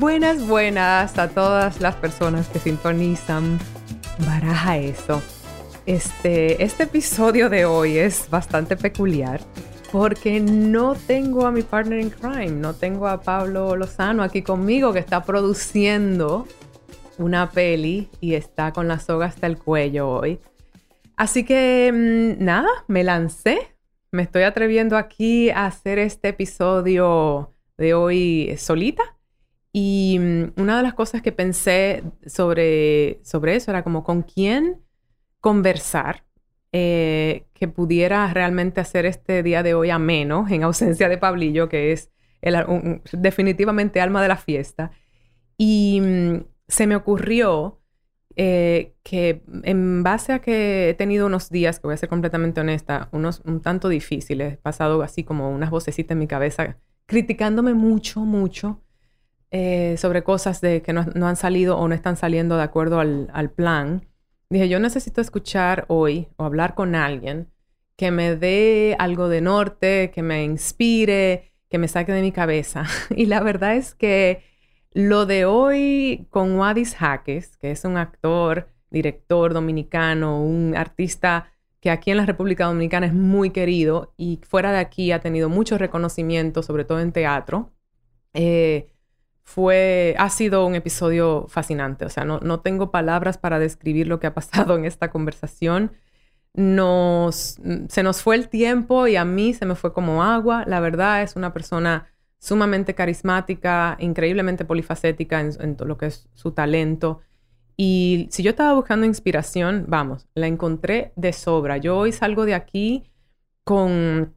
Buenas, buenas a todas las personas que sintonizan Baraja Eso. Este, este episodio de hoy es bastante peculiar porque no tengo a mi partner in crime, no tengo a Pablo Lozano aquí conmigo que está produciendo una peli y está con la soga hasta el cuello hoy. Así que mm, nada, me lancé, me estoy atreviendo aquí a hacer este episodio de hoy solita y mm, una de las cosas que pensé sobre, sobre eso era como con quién conversar eh, que pudiera realmente hacer este día de hoy ameno en ausencia de Pablillo, que es el, definitivamente alma de la fiesta. Y mm, se me ocurrió eh, que en base a que he tenido unos días, que voy a ser completamente honesta, unos un tanto difíciles, he pasado así como unas vocecitas en mi cabeza criticándome mucho, mucho eh, sobre cosas de que no, han salido o no están saliendo de acuerdo al, plan, dije, yo necesito escuchar hoy o hablar con alguien que me dé algo de norte, que me inspire, que me saque de mi cabeza. y la verdad es que lo de hoy con Wadis Jaques, que es un actor, director dominicano, un artista que aquí en la República Dominicana es muy querido y fuera de aquí ha tenido mucho reconocimiento, sobre todo en teatro. Eh, fue, ha sido un episodio fascinante. O sea, no, no tengo palabras para describir lo que ha pasado en esta conversación. Nos, se nos fue el tiempo y a mí se me fue como agua. La verdad es una persona sumamente carismática, increíblemente polifacética en, lo que es su talento. Y si yo estaba buscando inspiración, vamos, la encontré de sobra. Yo hoy salgo de aquí con,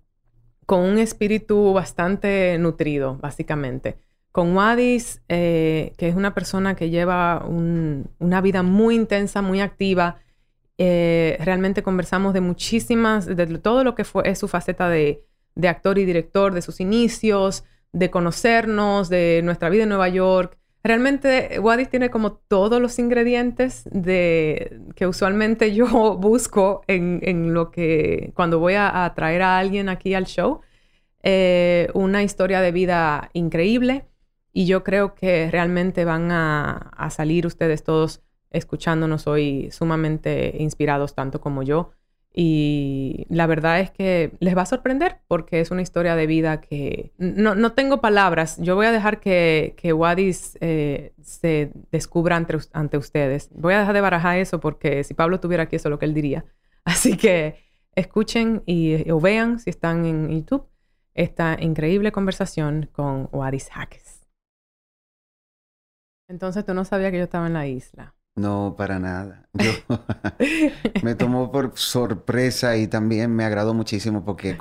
con un espíritu bastante nutrido, básicamente. Con Wadis, eh, que es una persona que lleva una vida muy intensa, muy activa, eh, realmente conversamos de muchísimas, de todo lo que fue es su faceta de, actor y director, de sus inicios, de conocernos, de nuestra vida en Nueva York. Realmente Wadis tiene como todos los ingredientes de, que usualmente yo busco en, lo que cuando voy a, traer a alguien aquí al show. Eh, una historia de vida increíble y yo creo que realmente van a, salir ustedes todos escuchándonos hoy sumamente inspirados, tanto como yo. Y la verdad es que les va a sorprender porque es una historia de vida que no, tengo palabras. Yo voy a dejar que, que Wadis eh, se descubra ante, ante, ustedes. Voy a dejar de barajar eso porque si Pablo tuviera aquí, eso es lo que él diría. Así que escuchen y, o vean si están en YouTube esta increíble conversación con Wadis Hackes. Entonces tú no sabías que yo estaba en la isla. No, para nada. me tomó por sorpresa y también me agradó muchísimo porque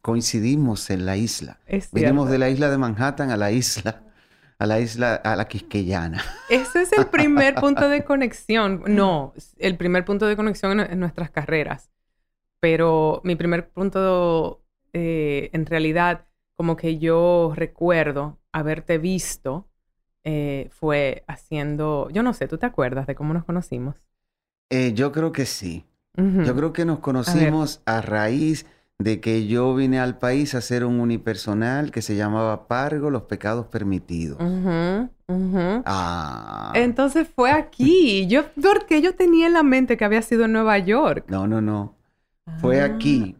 coincidimos en la isla. Vinimos de la isla de Manhattan a la isla, a la isla, a la Quisqueyana. Ese es el primer punto de conexión. No, el primer punto de conexión en, nuestras carreras. Pero mi primer punto, eh, en realidad, como que yo recuerdo haberte visto eh, fue haciendo, yo no sé, ¿tú te acuerdas de cómo nos conocimos? Eh, yo creo que sí. Yo creo que nos conocimos a, raíz de que yo vine al país a hacer un unipersonal que se llamaba Pargo, los pecados permitidos. Ah. Entonces fue aquí. Yo, porque yo tenía en la mente que había sido en Nueva York. No, no, no. Fue ah. aquí.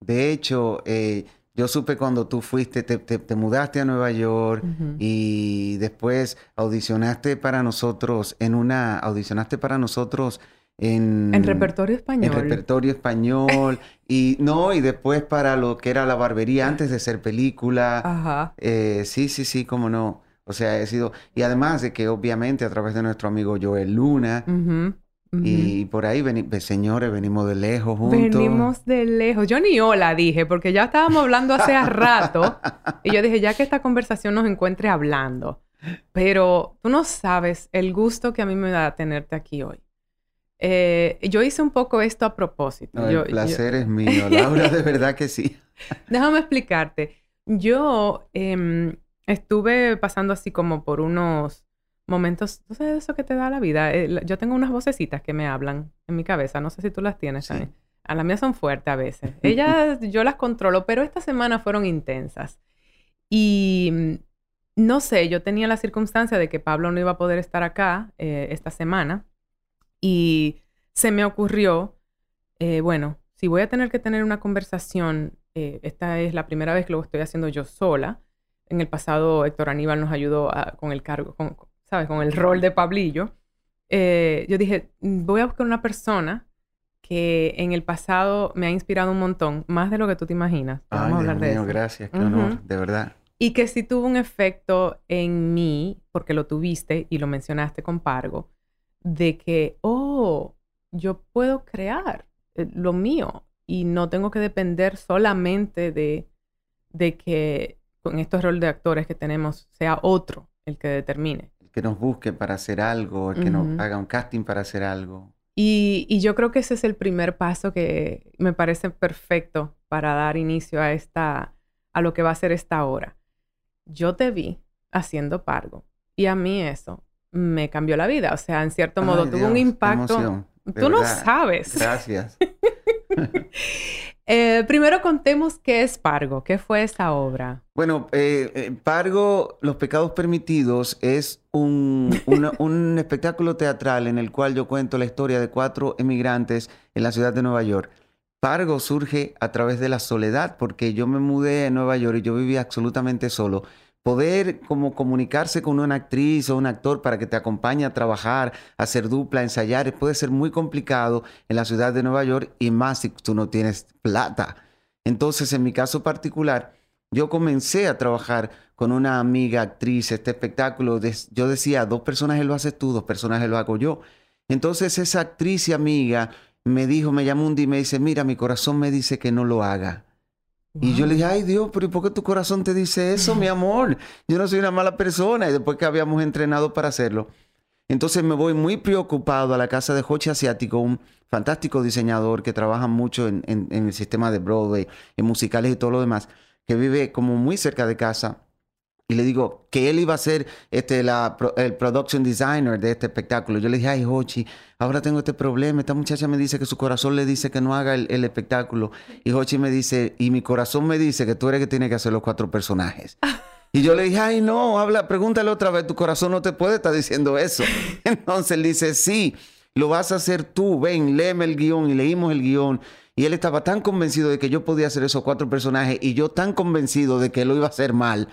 De hecho, eh, yo supe cuando tú fuiste, te, mudaste a Nueva York y después audicionaste para nosotros en una, audicionaste para nosotros en... En repertorio español. En repertorio español. y no, y después para lo que era la barbería antes de ser película. Ajá. Eh, sí, sí, sí, cómo no. O sea, he sido... Y además de que obviamente a través de nuestro amigo Joel Luna, y por ahí, señores, venimos de lejos juntos. Venimos de lejos. Yo ni hola dije, porque ya estábamos hablando hace rato. y yo dije, ya que esta conversación nos encuentre hablando. Pero tú no sabes el gusto que a mí me da tenerte aquí hoy. Eh, yo hice un poco esto a propósito. el placer es mío, Laura, de verdad que sí. Déjame explicarte. Yo em, estuve pasando así como por unos momentos, ¿tú sabes eso que te da la vida? Eh, yo tengo unas vocecitas que me hablan en mi cabeza, no sé si tú las tienes, A las mías son fuertes a veces. Ellas yo las controlo, pero esta semana fueron intensas. Y mm, no sé, yo tenía la circunstancia de que Pablo no iba a poder estar acá eh, esta semana y se me ocurrió, eh, bueno, si voy a tener que tener una conversación, esta es la primera vez que lo estoy haciendo yo sola. En el pasado Héctor Aníbal nos ayudó con el cargo, con, ¿sabes? Con el rol de Pablillo, eh, yo dije, mm, voy a buscar una persona que en el pasado me ha inspirado un montón, más de lo que tú te imaginas. Vamos a hablar de eso. Gracias, qué honor, de verdad. Y que sí tuvo un efecto en mí, porque lo tuviste y lo mencionaste con Pargo, de que, oh, yo puedo crear eh, lo mío y no tengo que depender solamente de, de que con estos roles de actores que tenemos sea otro el que determine que nos busque para hacer algo, que nos haga un casting para hacer algo. Y, yo creo que ese es el primer paso que me parece perfecto para dar inicio a esta, a lo que va a ser esta hora. Yo te vi haciendo Pargo y a mí eso me cambió la vida. O sea, en cierto modo tuvo un impacto. Tú no sabes. Gracias. Eh, primero contemos qué es Pargo, qué fue esa obra. Bueno, eh, eh, Pargo, Los Pecados Permitidos, es un, un, espectáculo teatral en el cual yo cuento la historia de cuatro emigrantes en la ciudad de Nueva York. Pargo surge a través de la soledad, porque yo me mudé a Nueva York y yo vivía absolutamente solo poder como comunicarse con una actriz o un actor para que te acompañe a trabajar, hacer dupla, ensayar, puede ser muy complicado en la ciudad de Nueva York y más si tú no tienes plata. Entonces, en mi caso particular, yo comencé a trabajar con una amiga actriz, este espectáculo, yo decía, dos personajes lo haces tú, dos personajes lo hago yo. Entonces esa actriz y amiga me dijo, me llamó un día y me dice, mira, mi corazón me dice que no lo haga. Y yo le dije, ay Dios, pero ¿y por qué tu corazón te dice eso, mi amor? Yo no soy una mala persona. Y después que habíamos entrenado para hacerlo. Entonces me voy muy preocupado a la casa de Hochi Asiático, un fantástico diseñador que trabaja mucho en, en el sistema de Broadway, en musicales y todo lo demás, que vive como muy cerca de casa y le digo que él iba a ser este, la, el production designer de este espectáculo. Yo le dije, ay, Hochi, ahora tengo este problema. Esta muchacha me dice que su corazón le dice que no haga el, el espectáculo. Y Hochi me dice, y mi corazón me dice que tú eres que tiene que hacer los cuatro personajes. Y yo le dije, ay, no, habla, pregúntale otra vez, tu corazón no te puede estar diciendo eso. Entonces él dice, sí, lo vas a hacer tú, ven, léeme el guion. Y leímos el guion. Y él estaba tan convencido de que yo podía hacer esos cuatro personajes y yo tan convencido de que lo iba a hacer mal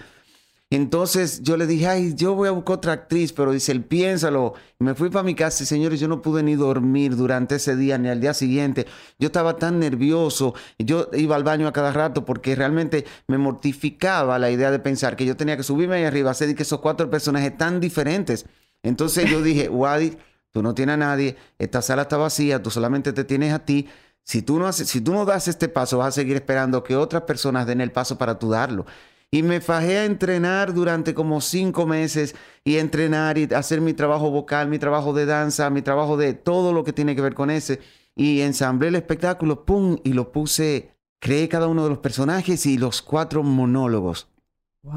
entonces yo le dije, ay, yo voy a buscar otra actriz, pero dice, él piénsalo. me fui para mi casa y señores, yo no pude ni dormir durante ese día ni al día siguiente. Yo estaba tan nervioso, yo iba al baño a cada rato porque realmente me mortificaba la idea de pensar que yo tenía que subirme ahí arriba, hacer que esos cuatro personajes tan diferentes. Entonces yo dije, Wadi, tú no tienes a nadie, esta sala está vacía, tú solamente te tienes a ti. Si tú no, haces, si tú no das este paso, vas a seguir esperando que otras personas den el paso para tú darlo. Y me fajé a entrenar durante como cinco meses y entrenar y hacer mi trabajo vocal, mi trabajo de danza, mi trabajo de todo lo que tiene que ver con ese. Y ensamblé el espectáculo, ¡pum! Y lo puse, creé cada uno de los personajes y los cuatro monólogos. Wow.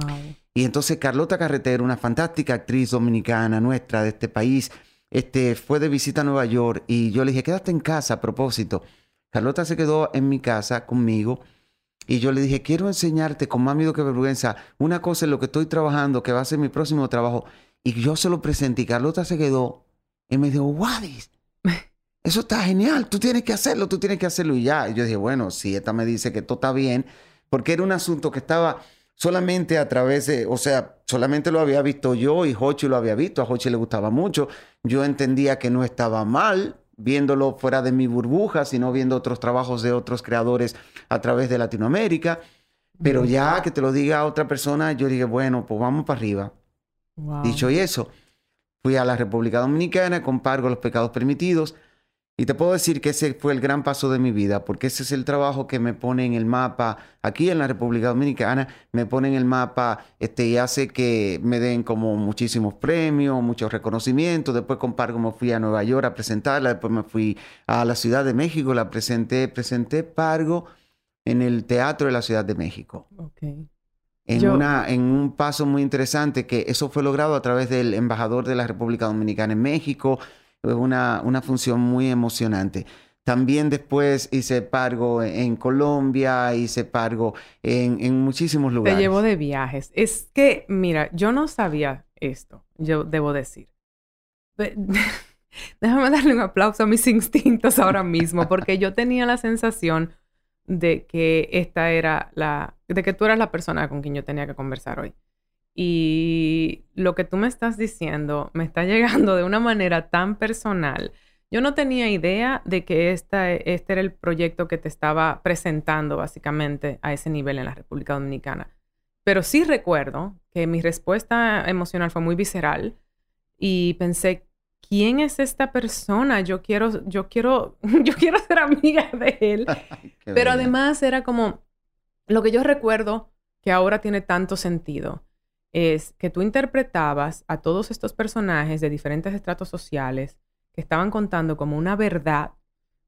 Y entonces Carlota Carretero, una fantástica actriz dominicana nuestra de este país, este, fue de visita a Nueva York y yo le dije, quédate en casa a propósito. Carlota se quedó en mi casa conmigo y yo le dije, quiero enseñarte con más miedo que vergüenza. Una cosa en lo que estoy trabajando, que va a ser mi próximo trabajo. Y yo se lo presenté y Carlota se quedó y me dijo, Wadis, eso está genial, tú tienes que hacerlo, tú tienes que hacerlo. Y ya, y yo dije, bueno, si esta me dice que todo está bien, porque era un asunto que estaba solamente a través de, o sea, solamente lo había visto yo y Hochi lo había visto, a Hochi le gustaba mucho, yo entendía que no estaba mal, viéndolo fuera de mi burbuja, sino viendo otros trabajos de otros creadores a través de Latinoamérica. Pero ya que te lo diga otra persona, yo dije, bueno, pues vamos para arriba. Dicho y eso, fui a la República Dominicana, compargo los pecados permitidos. Y te puedo decir que ese fue el gran paso de mi vida, porque ese es el trabajo que me pone en el mapa, aquí en la República Dominicana, me pone en el mapa este, y hace que me den como muchísimos premios, muchos reconocimientos. Después con Pargo me fui a Nueva York a presentarla, después me fui a la Ciudad de México, la presenté, presenté Pargo en el Teatro de la Ciudad de México. En, una, en un paso muy interesante, que eso fue logrado a través del embajador de la República Dominicana en México, una, una función muy emocionante. También después hice pargo en Colombia, hice pargo en, en, muchísimos lugares. Te llevo de viajes. Es que, mira, yo no sabía esto, yo debo decir. Déjame darle un aplauso a mis instintos ahora mismo, porque yo tenía la sensación de que esta era la, de que tú eras la persona con quien yo tenía que conversar hoy. Y lo que tú me estás diciendo me está llegando de una manera tan personal. Yo no tenía idea de que esta, este era el proyecto que te estaba presentando básicamente a ese nivel en la República Dominicana. Pero sí recuerdo que mi respuesta emocional fue muy visceral y pensé, ¿quién es esta persona? Yo quiero, yo quiero, yo quiero ser amiga de él. Pero además era como lo que yo recuerdo que ahora tiene tanto sentido es que tú interpretabas a todos estos personajes de diferentes estratos sociales que estaban contando como una verdad,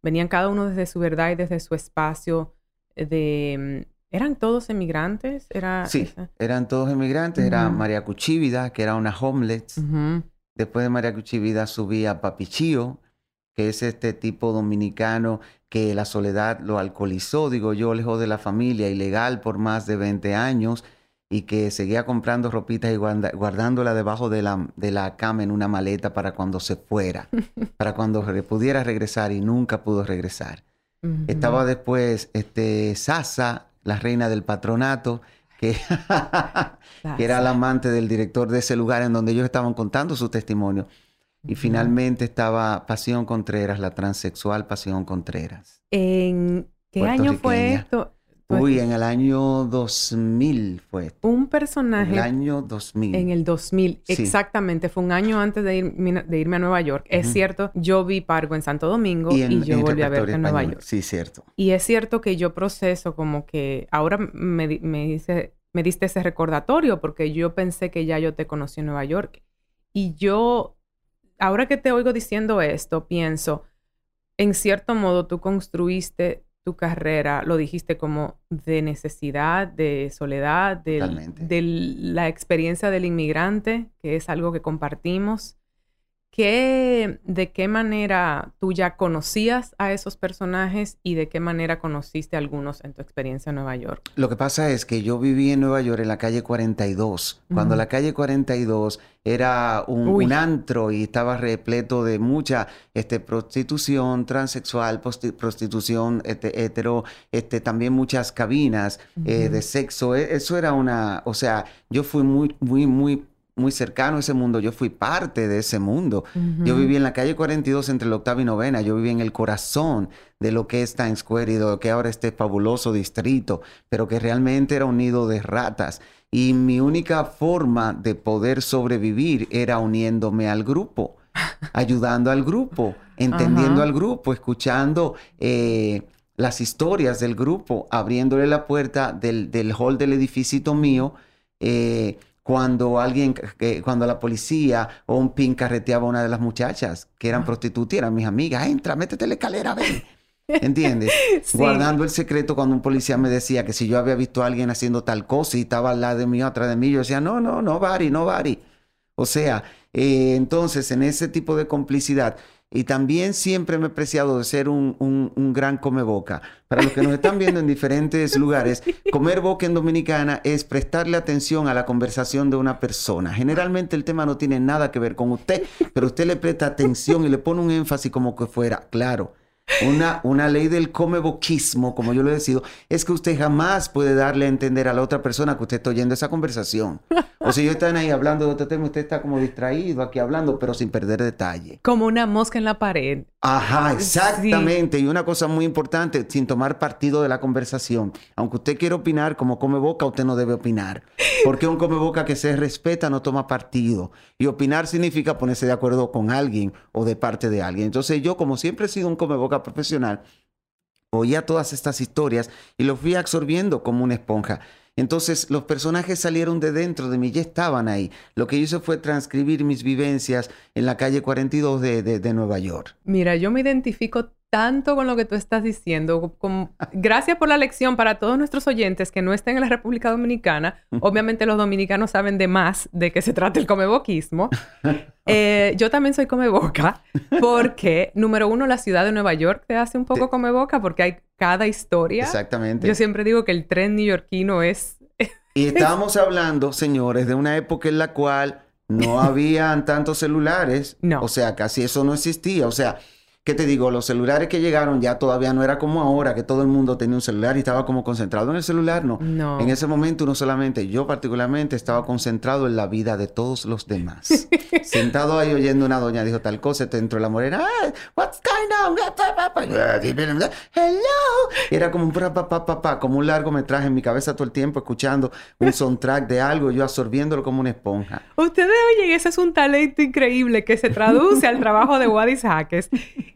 venían cada uno desde su verdad y desde su espacio de... Mm, ¿Eran todos emigrantes? Era sí, eran todos emigrantes. Era María Cuchívida, que era una homeless. Después de María Cuchívida subía Papichío, que es este tipo dominicano que la soledad lo alcoholizó, digo yo, lejos de la familia, ilegal por más de 20 años y que seguía comprando ropitas y guardándola debajo de la, de la cama en una maleta para cuando se fuera, para cuando pudiera regresar y nunca pudo regresar. Estaba después este, Sasa, la reina del patronato, que, que, era la amante del director de ese lugar en donde ellos estaban contando su testimonio. Y finalmente estaba Pasión Contreras, la transexual Pasión Contreras. ¿En qué año fue esto? Pues Uy, en el año 2000 fue. Un personaje. En el año 2000. En el 2000, exactamente. Fue un año antes de, irme a Nueva York. Es cierto, yo vi Pargo en Santo Domingo y, yo volví a verte en Nueva York. Sí, cierto. Y es cierto que yo proceso como que ahora me, me, dice, me diste ese recordatorio porque yo pensé que ya yo te conocí en Nueva York. Y yo, ahora que te oigo diciendo esto, pienso, en cierto modo tú construiste tu carrera, lo dijiste como de necesidad, de soledad, de, de la experiencia del inmigrante, que es algo que compartimos. ¿Qué, ¿De qué manera tú ya conocías a esos personajes y de qué manera conociste a algunos en tu experiencia en Nueva York? Lo que pasa es que yo viví en Nueva York en la calle 42, cuando la calle 42 era un, antro y estaba repleto de mucha este, prostitución transexual, prostitución este, hetero, este, también muchas cabinas eh, de sexo. E, eso era una, o sea, yo fui muy, muy, muy muy cercano a ese mundo, yo fui parte de ese mundo. Yo viví en la calle 42 entre la octava y novena, yo viví en el corazón de lo que es Times Square y de lo que ahora este fabuloso distrito, pero que realmente era un nido de ratas. Y mi única forma de poder sobrevivir era uniéndome al grupo, ayudando al grupo, entendiendo al grupo, escuchando... Eh, las historias del grupo, abriéndole la puerta del, del hall del edificio mío, eh, cuando alguien, cuando la policía o un pin carreteaba a una de las muchachas que eran prostitutas, eran mis amigas, entra, métete la escalera, ven. ¿Entiendes? Guardando el secreto cuando un policía me decía que si yo había visto a alguien haciendo tal cosa y estaba al lado de mí o atrás de mí, yo decía, no, no, no, Bari, no, Bari. O sea, eh, entonces en ese tipo de complicidad, y también siempre me he apreciado de ser un, un, gran come boca. Para los que nos están viendo en diferentes lugares, comer boca en Dominicana es prestarle atención a la conversación de una persona. Generalmente el tema no tiene nada que ver con usted, pero usted le presta atención y le pone un énfasis como que fuera, claro. Una, una ley del come boquismo, como yo lo he decido, es que usted jamás puede darle a entender a la otra persona que usted está oyendo esa conversación. O si ellos están ahí hablando de otro tema, usted está como distraído aquí hablando, pero sin perder detalle. Como una mosca en la pared. Ajá, exactamente. Y una cosa muy importante, sin tomar partido de la conversación. Aunque usted quiera opinar como come boca, usted no debe opinar. Porque un come boca que se respeta no toma partido. Y opinar significa ponerse de acuerdo con alguien o de parte de alguien. Entonces yo, como siempre he sido un come boca profesional, oía todas estas historias y los fui absorbiendo como una esponja. Entonces los personajes salieron de dentro de mí, ya estaban ahí. Lo que hice fue transcribir mis vivencias en la calle 42 de, de, Nueva York. Mira, yo me identifico tanto con lo que tú estás diciendo. Gracias por la lección para todos nuestros oyentes que no estén en la República Dominicana. Obviamente los dominicanos saben de más de qué se trata el comeboquismo. Eh, yo también soy comeboca porque, número uno, la ciudad de Nueva York te hace un poco comeboca porque hay cada historia. Exactamente. Yo siempre digo que el tren neoyorquino es... y estábamos hablando, señores, de una época en la cual no habían tantos celulares. No. O sea, casi eso no existía. O sea, ¿Qué te digo? Los celulares que llegaron ya todavía no era como ahora, que todo el mundo tenía un celular y estaba como concentrado en el celular, no. no. En ese momento uno solamente, yo particularmente, estaba concentrado en la vida de todos los demás. Sentado ahí oyendo una doña, dijo tal cosa, te entró la morena, what's going on? Hello. Era como un pa, como un largometraje en mi cabeza todo el tiempo, escuchando un soundtrack de algo, yo absorbiéndolo como una esponja. Ustedes oyen, ese es un talento increíble que se traduce al trabajo de Wadis Jaques.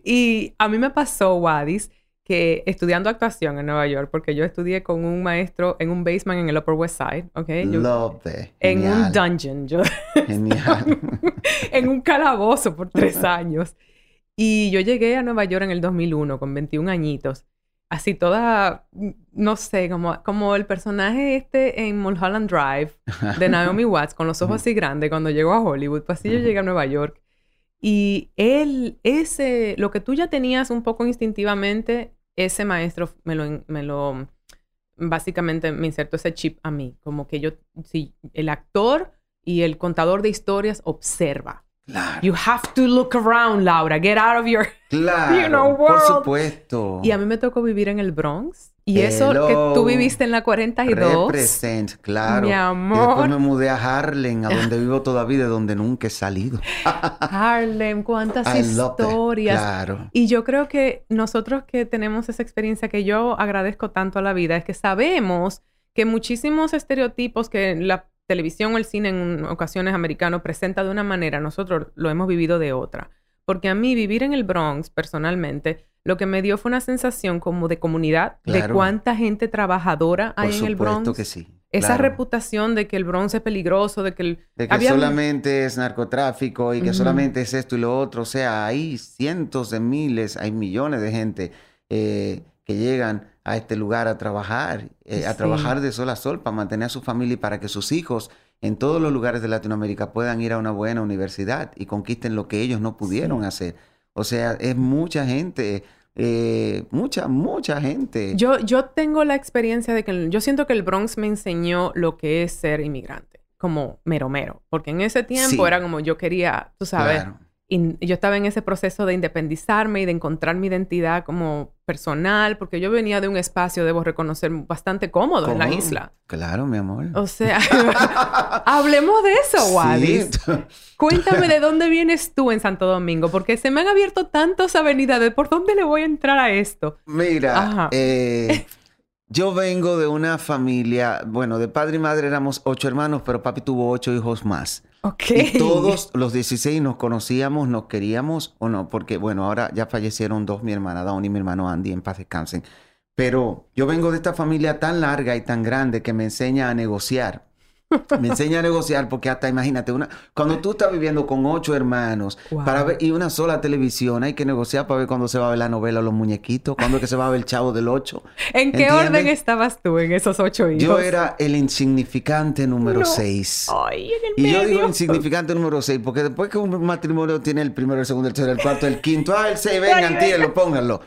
Y a mí me pasó, Wadis, que estudiando actuación en Nueva York, porque yo estudié con un maestro en un basement en el Upper West Side, ¿ok? Love En un dungeon. Yo, Genial. en un calabozo por tres años. Y yo llegué a Nueva York en el 2001 con 21 añitos. Así toda, no sé, como, como el personaje este en Mulholland Drive de Naomi Watts, con los ojos así grandes cuando llegó a Hollywood. Pues así yo llegué a Nueva York. Y él, ese, lo que tú ya tenías un poco instintivamente, ese maestro me lo, me lo, básicamente me insertó ese chip a mí, como que yo, si el actor y el contador de historias observa. Claro. You have to look around, Laura. Get out of your, claro, you know, world. Por supuesto. Y a mí me tocó vivir en el Bronx. Y eso que tú viviste en la 42. Represent, claro. Mi amor. Y después me mudé a Harlem, a donde vivo todavía, de donde nunca he salido. Harlem, cuántas historias. Claro. Y yo creo que nosotros que tenemos esa experiencia que yo agradezco tanto a la vida es que sabemos que muchísimos estereotipos que la televisión o el cine en ocasiones americano presenta de una manera, nosotros lo hemos vivido de otra. Porque a mí vivir en el Bronx personalmente lo que me dio fue una sensación como de comunidad, de cuánta gente trabajadora hay en el Bronx. que sí. Esa reputación de que el Bronx es peligroso, de que el... De que solamente es narcotráfico y que solamente es esto y lo otro. O sea, hay cientos de miles, hay millones de gente eh, que llegan a este lugar a trabajar, eh, a trabajar de sol a sol para mantener a su familia y para que sus hijos en todos los lugares de Latinoamérica puedan ir a una buena universidad y conquisten lo que ellos no pudieron hacer. O sea, es mucha gente, eh, mucha, mucha gente. Yo, yo tengo la experiencia de que yo siento que el Bronx me enseñó lo que es ser inmigrante, como mero mero, porque en ese tiempo era como yo quería, tú sabes, y yo estaba en ese proceso de independizarme y de encontrar mi identidad como personal, porque yo venía de un espacio, debo reconocer, bastante cómodo en la isla. Claro, mi amor. O sea, hablemos de eso, Wallis. Cuéntame de dónde vienes tú en Santo Domingo, porque se me han abierto tantas avenidas, ¿de por dónde le voy a entrar a esto? Mira, eh, yo vengo de una familia, bueno, de padre y madre éramos ocho hermanos, pero papi tuvo ocho hijos más. Y todos los 16 nos conocíamos, nos queríamos o no, porque bueno, ahora ya fallecieron dos, mi hermana Dawn y mi hermano Andy, en paz descansen. Pero yo vengo de esta familia tan larga y tan grande que me enseña a negociar. Me enseña a negociar porque hasta imagínate, una, cuando tú estás viviendo con ocho hermanos para ver, y una sola televisión, hay que negociar para ver cuándo se va a ver la novela Los Muñequitos, cuándo es que se va a ver el Chavo del Ocho. ¿En qué orden estabas tú en esos ocho hijos? Yo era el insignificante número seis. Ay, en el y yo digo insignificante número seis porque después que un matrimonio tiene el primero, el segundo, el tercero, el cuarto, el quinto, ah, el seis, vengan, tírenlo, pónganlo.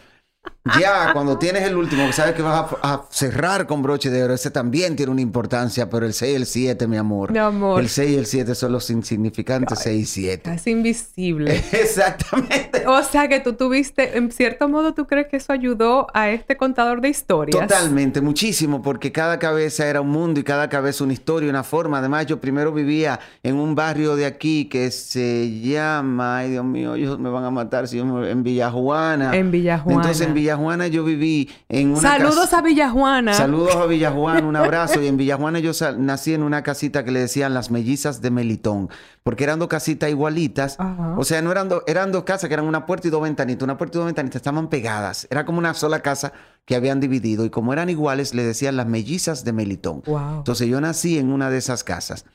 Ya, cuando tienes el último, sabes que vas a, cerrar con broche de oro, ese también tiene una importancia, pero el 6 y el 7, mi amor. Mi amor. El 6 y el 7 son los insignificantes 6 y 7. Es invisible. Exactamente. O sea que tú tuviste, en cierto modo, ¿tú crees que eso ayudó a este contador de historias? Totalmente, muchísimo, porque cada cabeza era un mundo y cada cabeza una historia, una forma. Además, yo primero vivía en un barrio de aquí que se llama, ay Dios mío, ellos me van a matar si yo en Villajuana. En Villajuana. Entonces en Villajuana yo viví en una Saludos a Villajuana. Saludos a Villajuana, un abrazo. y en Villajuana yo nací en una casita que le decían las mellizas de Melitón, porque eran dos casitas igualitas. O sea, no eran dos, eran dos casas que eran una puerta y dos ventanitas. Una puerta y dos ventanitas estaban pegadas. Era como una sola casa que habían dividido y como eran iguales le decían las mellizas de Melitón. Entonces yo nací en una de esas casas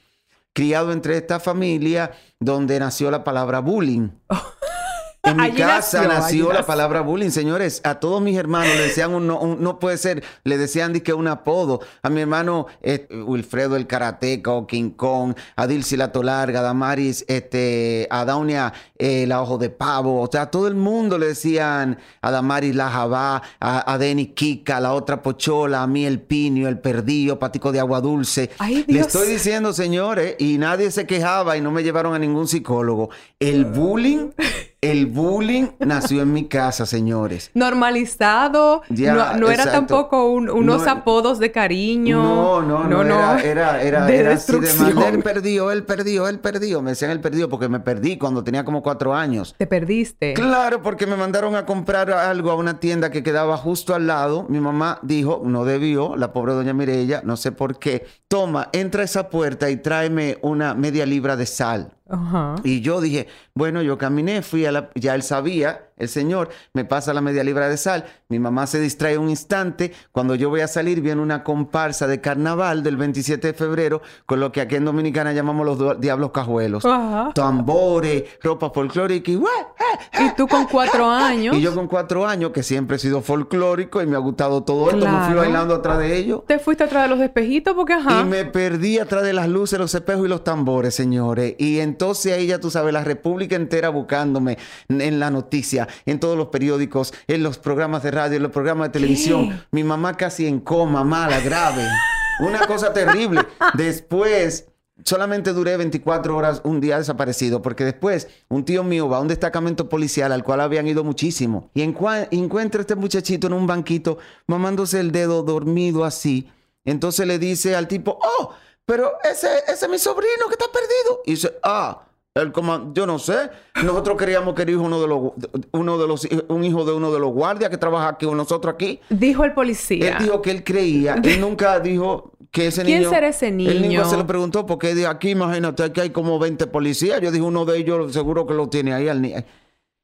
criado entre esta familia donde nació la palabra bullying. En mi casa nació, la palabra bullying, señores. A todos mis hermanos le decían un no, puede ser, le decían que un apodo. A mi hermano eh, Wilfredo el Karateca o King Kong, a Dilcy la Tolarga, a Damaris, este, a Daunia eh, la Ojo de Pavo. O sea, a todo el mundo le decían a Damaris la Jabá, a, a Denny Kika, la otra Pochola, a mí el Pinio, el Perdido, Patico de Agua Dulce. le estoy diciendo, señores, y nadie se quejaba y no me llevaron a ningún psicólogo. El bullying el bullying nació en mi casa, señores. Normalizado. no, era tampoco unos apodos de cariño. No, no, no. no, era, era, de era así de mal. Él perdió, él perdió, él perdió. Me decían él perdió porque me perdí cuando tenía como cuatro años. ¿Te perdiste? Claro, porque me mandaron a comprar algo a una tienda que quedaba justo al lado. Mi mamá dijo, no debió, la pobre doña Mirella, no sé por qué. Toma, entra a esa puerta y tráeme una media libra de sal. Y yo dije, bueno, yo caminé, fui a la, ya él sabía, el señor, me pasa la media libra de sal, mi mamá se distrae un instante, cuando yo voy a salir viene una comparsa de carnaval del 27 de febrero, con lo que aquí en Dominicana llamamos los diablos cajuelos, tambores, ropa folclórica y... Y tú con cuatro años. Y yo con cuatro años, que siempre he sido folclórico y me ha gustado todo esto, me fui bailando atrás de ellos. Te fuiste atrás de los espejitos porque ajá. Y me perdí atrás de las luces, los espejos y los tambores, señores. Y entonces ahí ya tú sabes, la República entera buscándome en la noticia, en todos los periódicos, en los programas de radio, en los programas de televisión. Mi mamá casi en coma, mala, grave. Una cosa terrible. Después solamente duré 24 horas un día desaparecido, porque después un tío mío va a un destacamento policial al cual habían ido muchísimo y encuentra a este muchachito en un banquito mamándose el dedo dormido así. Entonces le dice al tipo, oh, pero ese, ese es mi sobrino que está perdido. Y dice, ah, el yo no sé. Nosotros queríamos que era uno de los, uno de los, un hijo de uno de los guardias que trabaja aquí con nosotros aquí. Dijo el policía. Él dijo que él creía. Él nunca dijo que ese niño. ¿Quién será ese niño? Él nunca se lo preguntó porque aquí, imagínate, que hay como 20 policías. Yo dije, uno de ellos seguro que lo tiene ahí al niño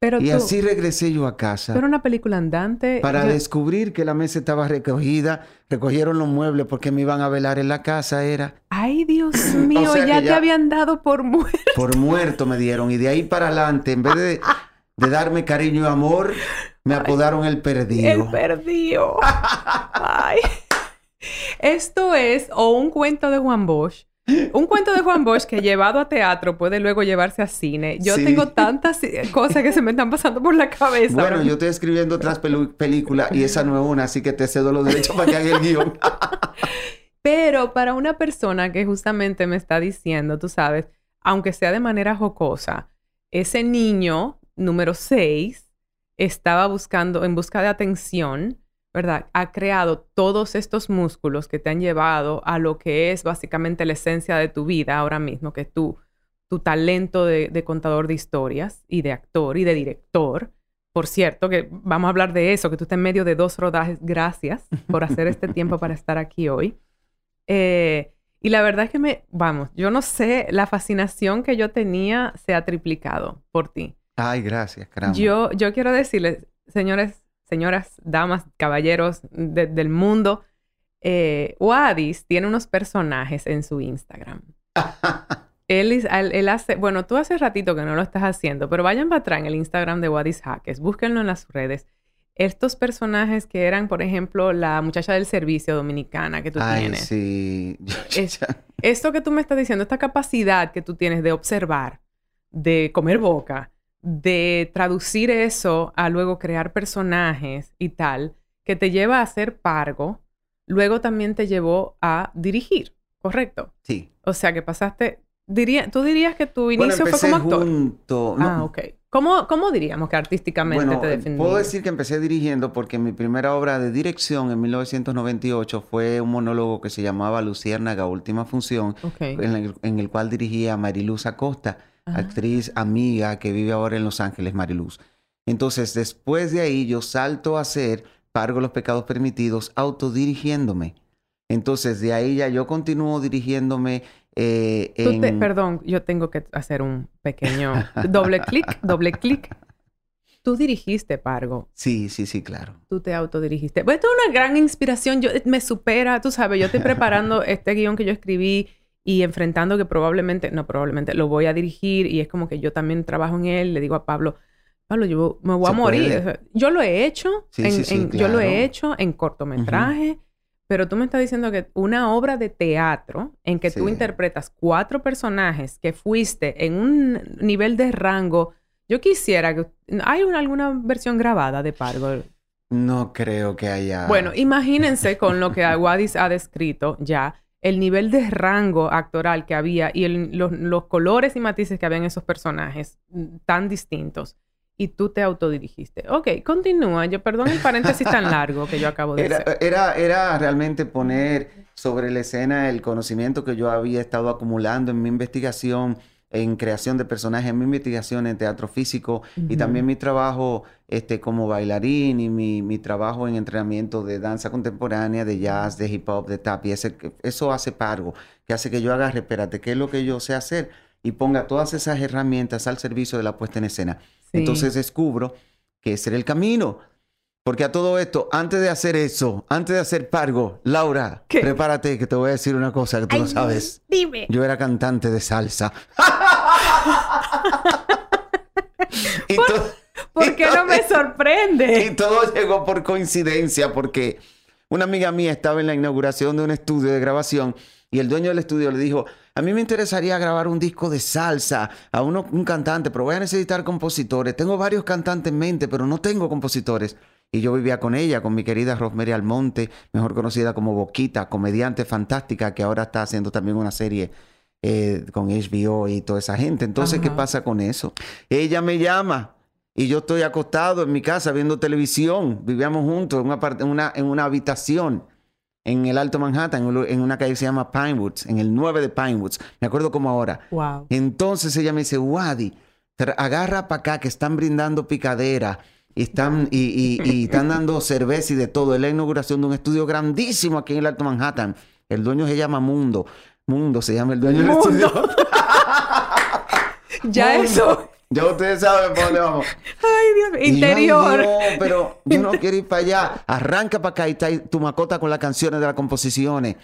y así regresé yo a casa. Pero una película andante. Para descubrir que la mesa estaba recogida, recogieron los muebles porque me iban a velar en la casa, era. Ay, Dios mío, ya, te habían dado por muerto. Por muerto me dieron. Y de ahí para adelante, en vez de, de darme cariño y amor, me apodaron el perdido. El perdido. Ay. Esto es o un cuento de Juan Bosch un cuento de Juan Bosch que llevado a teatro puede luego llevarse a cine. Yo tengo tantas cosas que se me están pasando por la cabeza. Bueno, yo estoy escribiendo otras películas y esa no es una, así que te cedo los derechos para que haga el guion. Pero para una persona que justamente me está diciendo, tú sabes, aunque sea de manera jocosa, ese niño número 6 estaba buscando, en busca de atención, ¿verdad? Ha creado todos estos músculos que te han llevado a lo que es básicamente la esencia de tu vida ahora mismo, que es tu, tu talento de, contador de historias y de actor y de director. Por cierto, que vamos a hablar de eso, que tú estás en medio de dos rodajes. Gracias por hacer este tiempo para estar aquí hoy. Eh, y la verdad es que me, vamos, yo no sé, la fascinación que yo tenía se ha triplicado por ti. Ay, gracias, caramba. Yo, yo quiero decirles, señores, señoras, damas, caballeros del mundo, eh, Wadis tiene unos personajes en su Instagram. él, él, hace, bueno, tú hace ratito que no lo estás haciendo, pero vayan para atrás en el Instagram de Wadis Jaques, búsquenlo en las redes. Estos personajes que eran, por ejemplo, la muchacha del servicio dominicana que tú Ay, tienes. Sí. esto que tú me estás diciendo, esta capacidad que tú tienes de observar, de comer boca, de traducir eso a luego crear personajes y tal, que te lleva a hacer pargo, luego también te llevó a dirigir, ¿correcto? Sí. O sea, que pasaste, diría, tú dirías que tu inicio fue como actor. Junto, Ah, ok. ¿Cómo, ¿Cómo, diríamos que artísticamente bueno, te defendías? Puedo decir que empecé dirigiendo porque mi primera obra de dirección en 1998 fue un monólogo que se llamaba Luciérnaga, Última Función, en, el, en, el, cual dirigía a Mariluz Acosta, ah. actriz amiga que vive ahora en Los Ángeles, Mariluz. Entonces, después de ahí, yo salto a hacer Pargo los Pecados Permitidos autodirigiéndome. Entonces, de ahí ya yo continúo dirigiéndome eh, perdón, yo tengo que hacer un pequeño doble clic, doble clic. Tú dirigiste Pargo. Sí, sí, sí, claro. Tú te autodirigiste. Pues esto es una gran inspiración. Yo, me supera, tú sabes, yo estoy preparando este guion que yo escribí y enfrentando que probablemente, no probablemente, lo voy a dirigir y es como que yo también trabajo en él. Le digo a Pablo, Pablo, yo me voy a morir. Yo lo he hecho, en, yo lo he hecho en cortometraje. Pero tú me estás diciendo que una obra de teatro en que tú interpretas cuatro personajes que fuiste en un nivel de rango. Yo quisiera que. ¿Hay alguna versión grabada de Pargo? No creo que haya. Bueno, imagínense con lo que Aguadis ha descrito ya, el nivel de rango actoral que había y los, los colores y matices que había en esos personajes mm, tan distintos y tú te autodirigiste. Ok, continúa. Yo perdón el paréntesis tan largo que yo acabo de era, hacer. Era, era realmente poner sobre la escena el conocimiento que yo había estado acumulando en mi investigación en creación de personajes, en mi investigación en teatro físico y también mi trabajo este, como bailarín y mi, mi, trabajo en entrenamiento de danza contemporánea, de jazz, de hip hop, de tap. Y ese, eso hace pargo, que hace que yo agarre, espérate, ¿qué es lo que yo sé hacer? Y ponga todas esas herramientas al servicio de la puesta en escena. Entonces descubro que ese era el camino. Porque a todo esto, antes de hacer eso, antes de hacer Pargo, Laura, prepárate que te voy a decir una cosa que tú no sabes. Dime. Yo era cantante de salsa. ¿Por, qué no me sorprende? Y todo llegó por coincidencia, porque una amiga mía estaba en la inauguración de un estudio de grabación y el dueño del estudio le dijo, a mí me interesaría grabar un disco de salsa a uno, un cantante, pero voy a necesitar compositores. Tengo varios cantantes en mente, pero no tengo compositores. Y yo vivía con ella, con mi querida Rosemary Almonte, mejor conocida como Boquita, comediante fantástica que ahora está haciendo también una serie eh, con HBO y toda esa gente. Entonces, ¿qué pasa con eso? Ella me llama y yo estoy acostado en mi casa viendo televisión. Vivíamos juntos en una, una, en una habitación en el Alto Manhattan, en una calle que se llama Pinewoods, en el 9 de Pinewoods. Me acuerdo como ahora. Wow. Entonces ella me dice, Wadi, agarra para acá que están brindando picadera y están, y, están dando cerveza y de todo. Es la inauguración de un estudio grandísimo aquí en el Alto Manhattan. El dueño se llama Mundo. Mundo se llama el dueño del estudio. ya eso. Ya ustedes saben por dónde vamos. Ay, Dios mío. Interior. no, pero yo no quiero ir para allá. Arranca para acá y está tu macota con las canciones de las composiciones.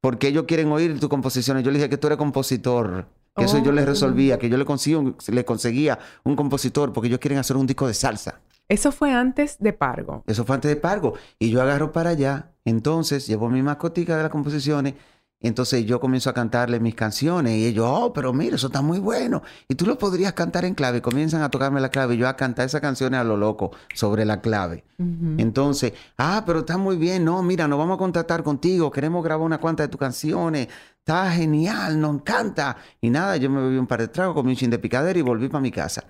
Porque ellos quieren oír tus composiciones. Yo le dije que tú eres compositor. Que eso yo les oh. resolvía. Que yo le, consigo, le conseguía un compositor. Porque ellos quieren hacer un disco de salsa. Eso fue antes de Pargo. Eso fue antes de Pargo. Y yo agarro para allá. Entonces llevo mi mascotica de las composiciones entonces yo comienzo a cantarle mis canciones y ellos, oh, pero mira, eso está muy bueno. Y tú lo podrías cantar en clave. Comienzan a tocarme la clave y yo a cantar esas canciones a lo loco sobre la clave. Entonces, ah, pero está muy bien. No, mira, nos vamos a contratar contigo. Queremos grabar una cuanta de tus canciones. Está genial, nos encanta. Y nada, yo me bebí un par de tragos, comí un chin de picadera y volví para mi casa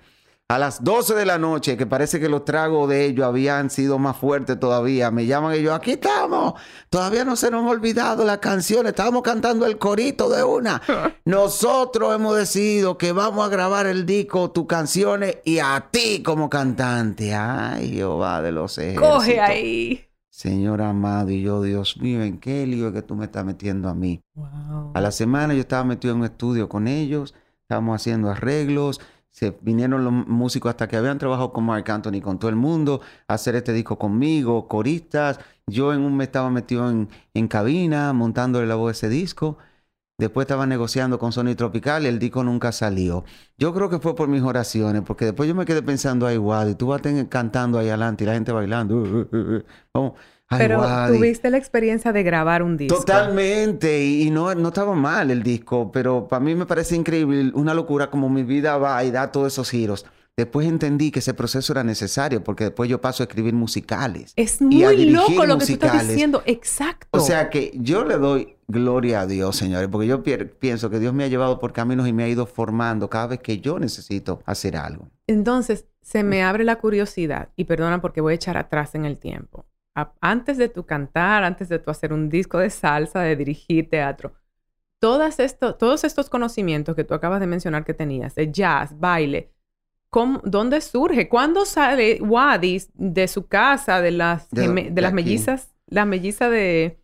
a las 12 de la noche, que parece que los tragos de ellos habían sido más fuertes todavía, me llaman ellos, aquí estamos, todavía no se nos ha olvidado las canciones, estábamos cantando el corito de una. Nosotros hemos decidido que vamos a grabar el disco, tus canciones y a ti como cantante. Ay, Jehová de los ejércitos. Coge ahí. Señor amado, y yo, Dios mío, ¿en qué lío es que tú me estás metiendo a mí? A la semana yo estaba metido en un estudio con ellos, estábamos haciendo arreglos, se vinieron los músicos hasta que habían trabajado con Mark Anthony, con todo el mundo, a hacer este disco conmigo, coristas. Yo en un me estaba metido en, en cabina, montándole la voz a ese disco. Después estaba negociando con Sony Tropical y el disco nunca salió. Yo creo que fue por mis oraciones, porque después yo me quedé pensando, ay, y tú vas cantando ahí adelante y la gente bailando. Uh, uh, uh, Vamos. Pero tuviste la experiencia de grabar un disco. Totalmente, y, no, no estaba mal el disco, pero para mí me parece increíble, una locura como mi vida va y da todos esos giros. después entendí que ese proceso era necesario porque después yo paso a escribir musicales. Es muy loco lo que tú estás diciendo, exacto. O sea que yo le doy gloria a Dios, señores, porque yo pienso que Dios me ha llevado por caminos y me ha ido formando cada vez que yo necesito hacer algo. Entonces, se me abre la curiosidad y perdona porque voy a echar atrás en el tiempo. Antes de tu cantar, antes de tu hacer un disco de salsa, de dirigir teatro, todas esto, todos estos conocimientos que tú acabas de mencionar que tenías, de jazz, baile, ¿dónde surge? ¿Cuándo sale Wadis de su casa, de las, de, las mellizas, la melliza de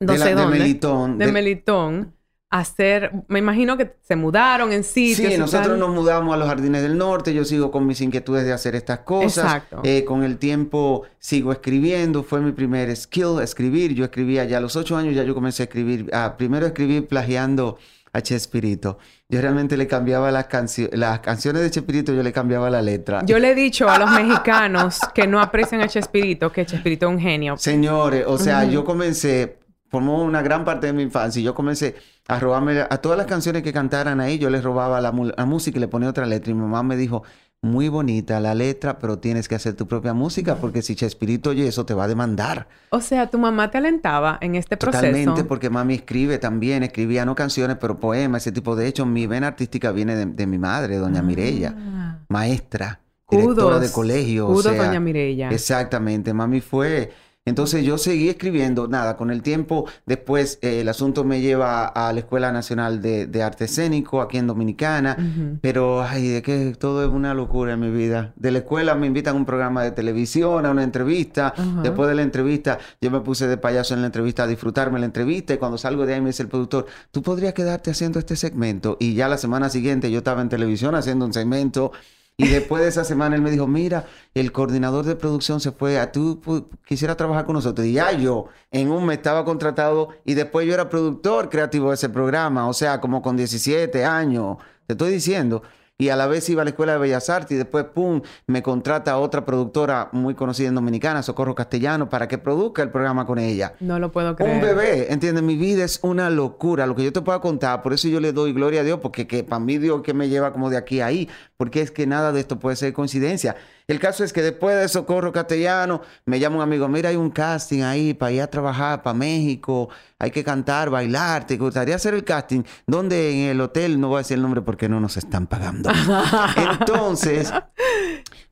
no sé dónde, de Melitón, de, Melitón, hacer, me imagino que se mudaron en sitios. Sí, nosotros nos mudamos a los Jardines del Norte, yo sigo con mis inquietudes de hacer estas cosas. Exacto. Eh, con el tiempo sigo escribiendo, fue mi primer skill escribir, yo escribía ya a los ocho años, ya yo comencé a escribir, ah, primero escribí plagiando a Chespirito. Yo realmente le cambiaba las, las canciones de Chespirito, yo le cambiaba la letra. Yo le he dicho a los mexicanos que no aprecian a Chespirito, que Chespirito es un genio. Señores, o sea, yo comencé, formó una gran parte de mi infancia yo comencé a robarme a todas las canciones que cantaran ahí, yo les robaba la, la música y le ponía otra letra y mi mamá me dijo, muy bonita la letra, pero tienes que hacer tu propia música porque si Chespirito oye eso te va a demandar. O sea, tu mamá te alentaba en este proceso. Totalmente, porque mami escribe también, escribía no canciones, pero poemas, ese tipo de hecho. Mi vena artística viene de, mi madre, doña Mirella, ah. maestra, directora de colegio. Kudos, doña Mirella. Exactamente, mami fue entonces yo seguí escribiendo, nada, con el tiempo después eh, el asunto me lleva a la Escuela Nacional de, Arte Escénico aquí en Dominicana, pero ay, de que todo es una locura en mi vida. De la escuela me invitan a un programa de televisión, a una entrevista, después de la entrevista yo me puse de payaso en la entrevista a disfrutarme la entrevista y cuando salgo de ahí me dice el productor, tú podrías quedarte haciendo este segmento y ya la semana siguiente yo estaba en televisión haciendo un segmento y después de esa semana él me dijo, mira, el coordinador de producción se fue, a tú quisiera trabajar con nosotros. Y ya yo en un mes estaba contratado y después yo era productor creativo de ese programa, o sea, como con 17 años, te estoy diciendo y a la vez iba a la Escuela de Bellas Artes y después, ¡pum!, me contrata a otra productora muy conocida en Dominicana, Socorro Castellano, para que produzca el programa con ella. No lo puedo creer. Un bebé, ¿entiendes? Mi vida es una locura, lo que yo te puedo contar, por eso yo le doy gloria a Dios, porque que, para mí Dios que me lleva como de aquí a ahí, porque es que nada de esto puede ser coincidencia. El caso es que después de Socorro Castellano, me llama un amigo, mira, hay un casting ahí para ir a trabajar para México, hay que cantar, bailar, ¿te gustaría hacer el casting? ¿Dónde? En el hotel, no voy a decir el nombre porque no nos están pagando. Entonces,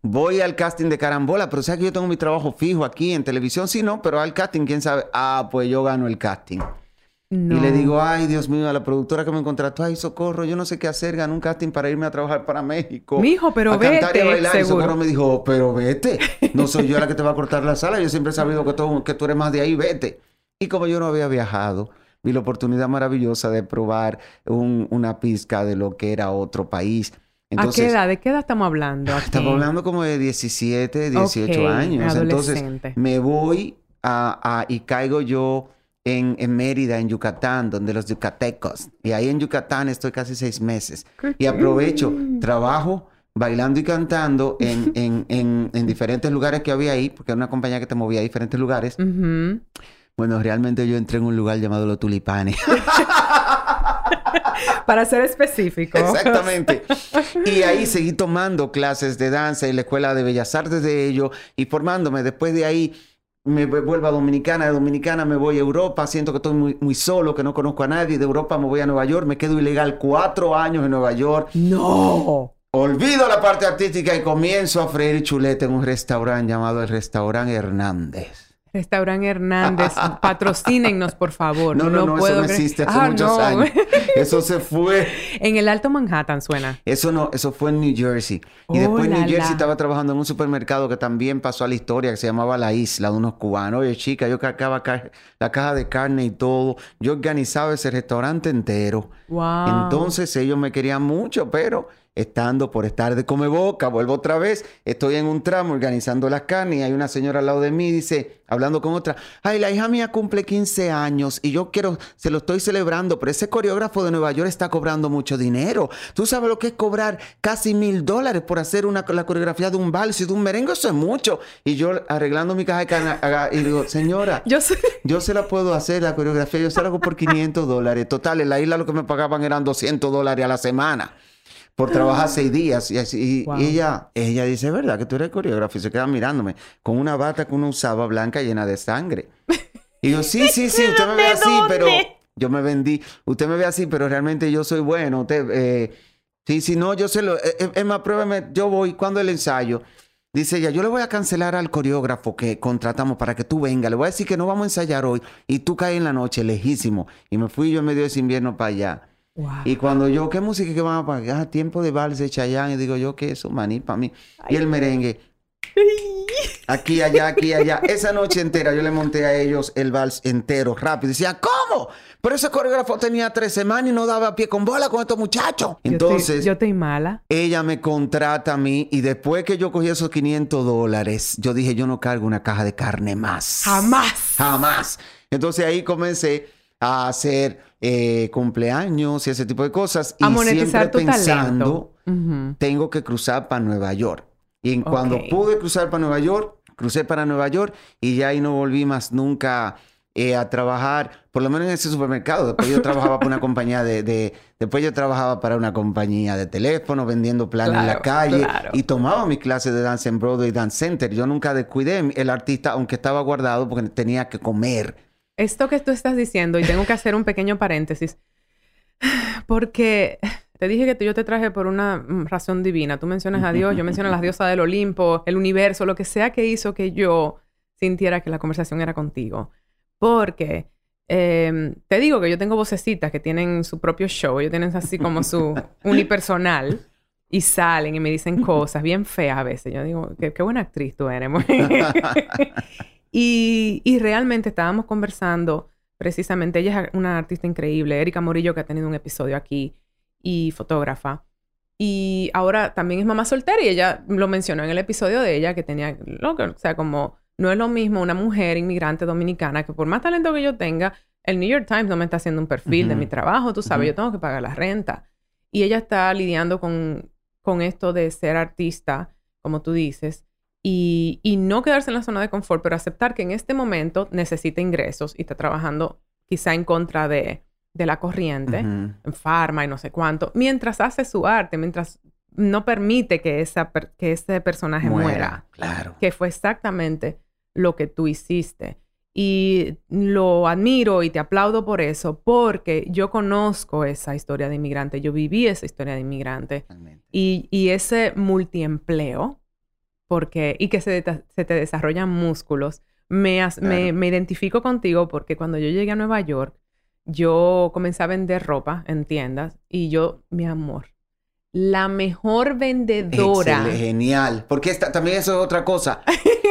voy al casting de Carambola, pero sabes que yo tengo mi trabajo fijo aquí en televisión, sí, no, pero al casting, ¿quién sabe? Ah, pues yo gano el casting. Y le digo, ay, Dios mío, a la productora que me contrató, ay, socorro, yo no sé qué hacer, gané un casting para irme a trabajar para México. Mijo, pero a vete, cantar y a bailar. Y socorro me dijo, pero vete. No soy yo la que te va a cortar la sala. Yo siempre he sabido que tú, que tú eres más de ahí, vete. Y como yo no había viajado, vi la oportunidad maravillosa de probar una pizca de lo que era otro país. Entonces, ¿A qué edad? ¿De qué edad estamos hablando? Estamos hablando como de 17, 18 años. Entonces, me voy a, y caigo yo en, Mérida, en Yucatán, donde los yucatecos. Y ahí en Yucatán estoy casi seis meses. Y aprovecho, trabajo bailando y cantando en, en, en, diferentes lugares que había ahí, porque era una compañía que te movía a diferentes lugares. Bueno, realmente yo entré en un lugar llamado Los Tulipanes. Para ser específico. Exactamente. Y ahí seguí tomando clases de danza en la Escuela de Bellas Artes de ello y formándome. Después de ahí me vuelvo a Dominicana, de Dominicana me voy a Europa, siento que estoy muy, muy solo, que no conozco a nadie, de Europa me voy a Nueva York, me quedo ilegal cuatro años en Nueva York. No. Olvido la parte artística y comienzo a freír chuleta en un restaurante llamado el Restaurante Hernández. Restaurante Hernández, patrocínennos, por favor. No, no, no, eso no existe hace ah, muchos años. Eso se fue. En el Alto Manhattan suena. Eso no, eso fue en New Jersey. Y después en New Jersey estaba trabajando en un supermercado que también pasó a la historia, que se llamaba La Isla, de unos cubanos. Oye, chica, yo cargaba la caja de carne y todo. Yo organizaba ese restaurante entero. Wow. Entonces ellos me querían mucho, pero estando por estar de come boca, vuelvo otra vez, estoy en un tramo organizando las carnes y hay una señora al lado de mí, dice, hablando con otra, ay, la hija mía cumple 15 años y yo quiero, se lo estoy celebrando, pero ese coreógrafo de Nueva York está cobrando mucho dinero. ¿Tú sabes lo que es cobrar casi mil dólares por hacer una, la coreografía de un vals y de un merengue? Eso es mucho. Y yo arreglando mi caja de carne y digo, señora, yo, yo se la puedo hacer, la coreografía, yo se la hago por 500 dólares. Total, en la isla lo que me pagaban eran 200 dólares a la semana. Por trabajar seis días. Y, así, y ella, ella dice, verdad que tú eres coreógrafo. Y se queda mirándome con una bata que uno usaba blanca llena de sangre. Y yo, sí, sí, sí, usted me ve así, pero yo me vendí. Usted me ve así, pero realmente yo soy bueno. Usted, eh, sí, sí, no, yo se lo... Eh, eh, es más, pruébeme, yo voy, cuando el ensayo? Dice ella, yo le voy a cancelar al coreógrafo que contratamos para que tú vengas. Le voy a decir que no vamos a ensayar hoy y tú caes en la noche, lejísimo. Y me fui yo en medio de ese invierno para allá. Y cuando yo, ¿qué música que van a pagar? Tiempo de vals de Chayanne. Y digo yo, ¿qué es eso, maní, para mí? Y el merengue. Aquí, allá, aquí, allá. Esa noche entera yo le monté a ellos el vals entero, rápido. Decía, ¿cómo? Pero ese coreógrafo tenía tres semanas y no daba pie con bola con estos muchachos. Entonces. Yo estoy, mala. Ella me contrata a mí y después que yo cogí esos 500 dólares, yo dije, yo no cargo una caja de carne más. Jamás. Jamás. Entonces ahí comencé a hacer eh, cumpleaños y ese tipo de cosas. A y monetizar siempre pensando, tengo que cruzar para Nueva York. Y cuando pude cruzar para Nueva York, crucé para Nueva York y ya ahí no volví más nunca eh, a trabajar, por lo menos en ese supermercado. Después yo trabajaba para una compañía de, Después yo trabajaba para una compañía de teléfono, vendiendo planes en la calle y tomaba mis clases de dance en Broadway Dance Center. Yo nunca descuidé el artista, aunque estaba guardado porque tenía que comer. Esto que tú estás diciendo, y tengo que hacer un pequeño paréntesis, porque te dije que yo te traje por una mm, razón divina. Tú mencionas a Dios, yo menciono a las diosas del Olimpo, el universo, lo que sea que hizo que yo sintiera que la conversación era contigo. Porque em, te digo que yo tengo vocecitas que tienen su propio show, ellos tienen así como su unipersonal y salen y me dicen cosas bien feas a veces. Yo digo, qué, buena actriz tú eres. y, y realmente estábamos conversando precisamente, ella es una artista increíble, Erika Morillo, que ha tenido un episodio aquí y fotógrafa. Y ahora también es mamá soltera y ella lo mencionó en el episodio de ella que tenía, o sea, como no es lo mismo una mujer inmigrante dominicana que por más talento que yo tenga, el New York Times no me está haciendo un perfil de mi trabajo, tú sabes, yo tengo que pagar la renta. Y ella está lidiando con, con esto de ser artista, como tú dices, y, y, no quedarse en la zona de confort, pero aceptar que en este momento necesita ingresos y está trabajando quizá en contra de, de la corriente, en farma y no sé cuánto, mientras hace su arte, mientras no permite que, esa que ese personaje muera. Claro. Que fue exactamente lo que tú hiciste. Y lo admiro y te aplaudo por eso, porque yo conozco esa historia de inmigrante, yo viví esa historia de inmigrante y, y, ese multiempleo, porque, y que se, se te desarrollan músculos. Me, me, me identifico contigo porque cuando yo llegué a Nueva York, yo comencé a vender ropa en tiendas y yo, mi amor, la mejor vendedora. Excelente, genial. Porque esta, también eso es otra cosa.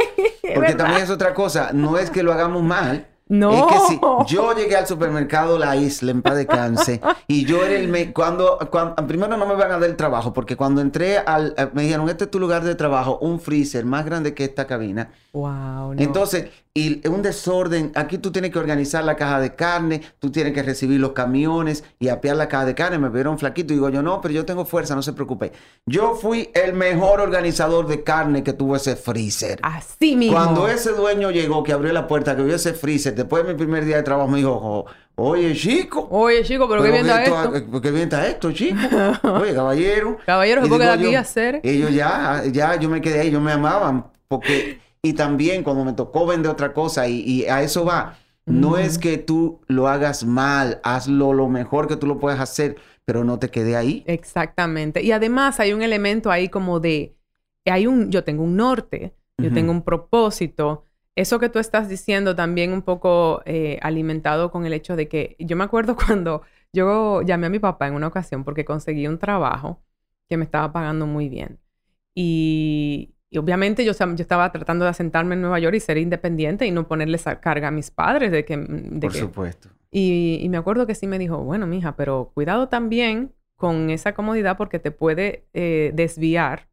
Porque también es otra cosa. No es que lo hagamos mal. No. Es que si yo llegué al supermercado La Isla en paz de cáncer y yo era el... Me, cuando, cuando, Primero no me van a dar el trabajo porque cuando entré al... Eh, me dijeron, este es tu lugar de trabajo, un freezer más grande que esta cabina. Wow. Entonces, y un desorden. Aquí tú tienes que organizar la caja de carne, tú tienes que recibir los camiones y apiar la caja de carne. Me vieron flaquito y digo yo, no, pero yo tengo fuerza, no se preocupe. Yo fui el mejor organizador de carne que tuvo ese freezer. Así mismo. Cuando ese dueño llegó, que abrió la puerta, que vio ese freezer, después de mi primer día de trabajo, me dijo, oye, chico. Oye, chico, pero, qué bien está esto. Qué bien está esto, chico. Oye, caballero. Caballero, ¿qué puede aquí hacer? Ellos ya, ya, yo me quedé ahí, ellos me amaban, porque y también cuando me tocó vender otra cosa y, a eso va. No es que tú lo hagas mal, hazlo lo mejor que tú lo puedas hacer, pero no te quede ahí. Exactamente. Y además hay un elemento ahí como de, hay un, yo tengo un norte, yo tengo un propósito. Eso que tú estás diciendo también un poco eh, alimentado con el hecho de que yo me acuerdo cuando yo llamé a mi papá en una ocasión porque conseguí un trabajo que me estaba pagando muy bien. Y, y obviamente yo, yo, estaba tratando de asentarme en Nueva York y ser independiente y no ponerle esa carga a mis padres de que... Mm, Por supuesto. Y, me acuerdo que sí me dijo, bueno, mija, pero cuidado también con esa comodidad porque te puede eh, desviar.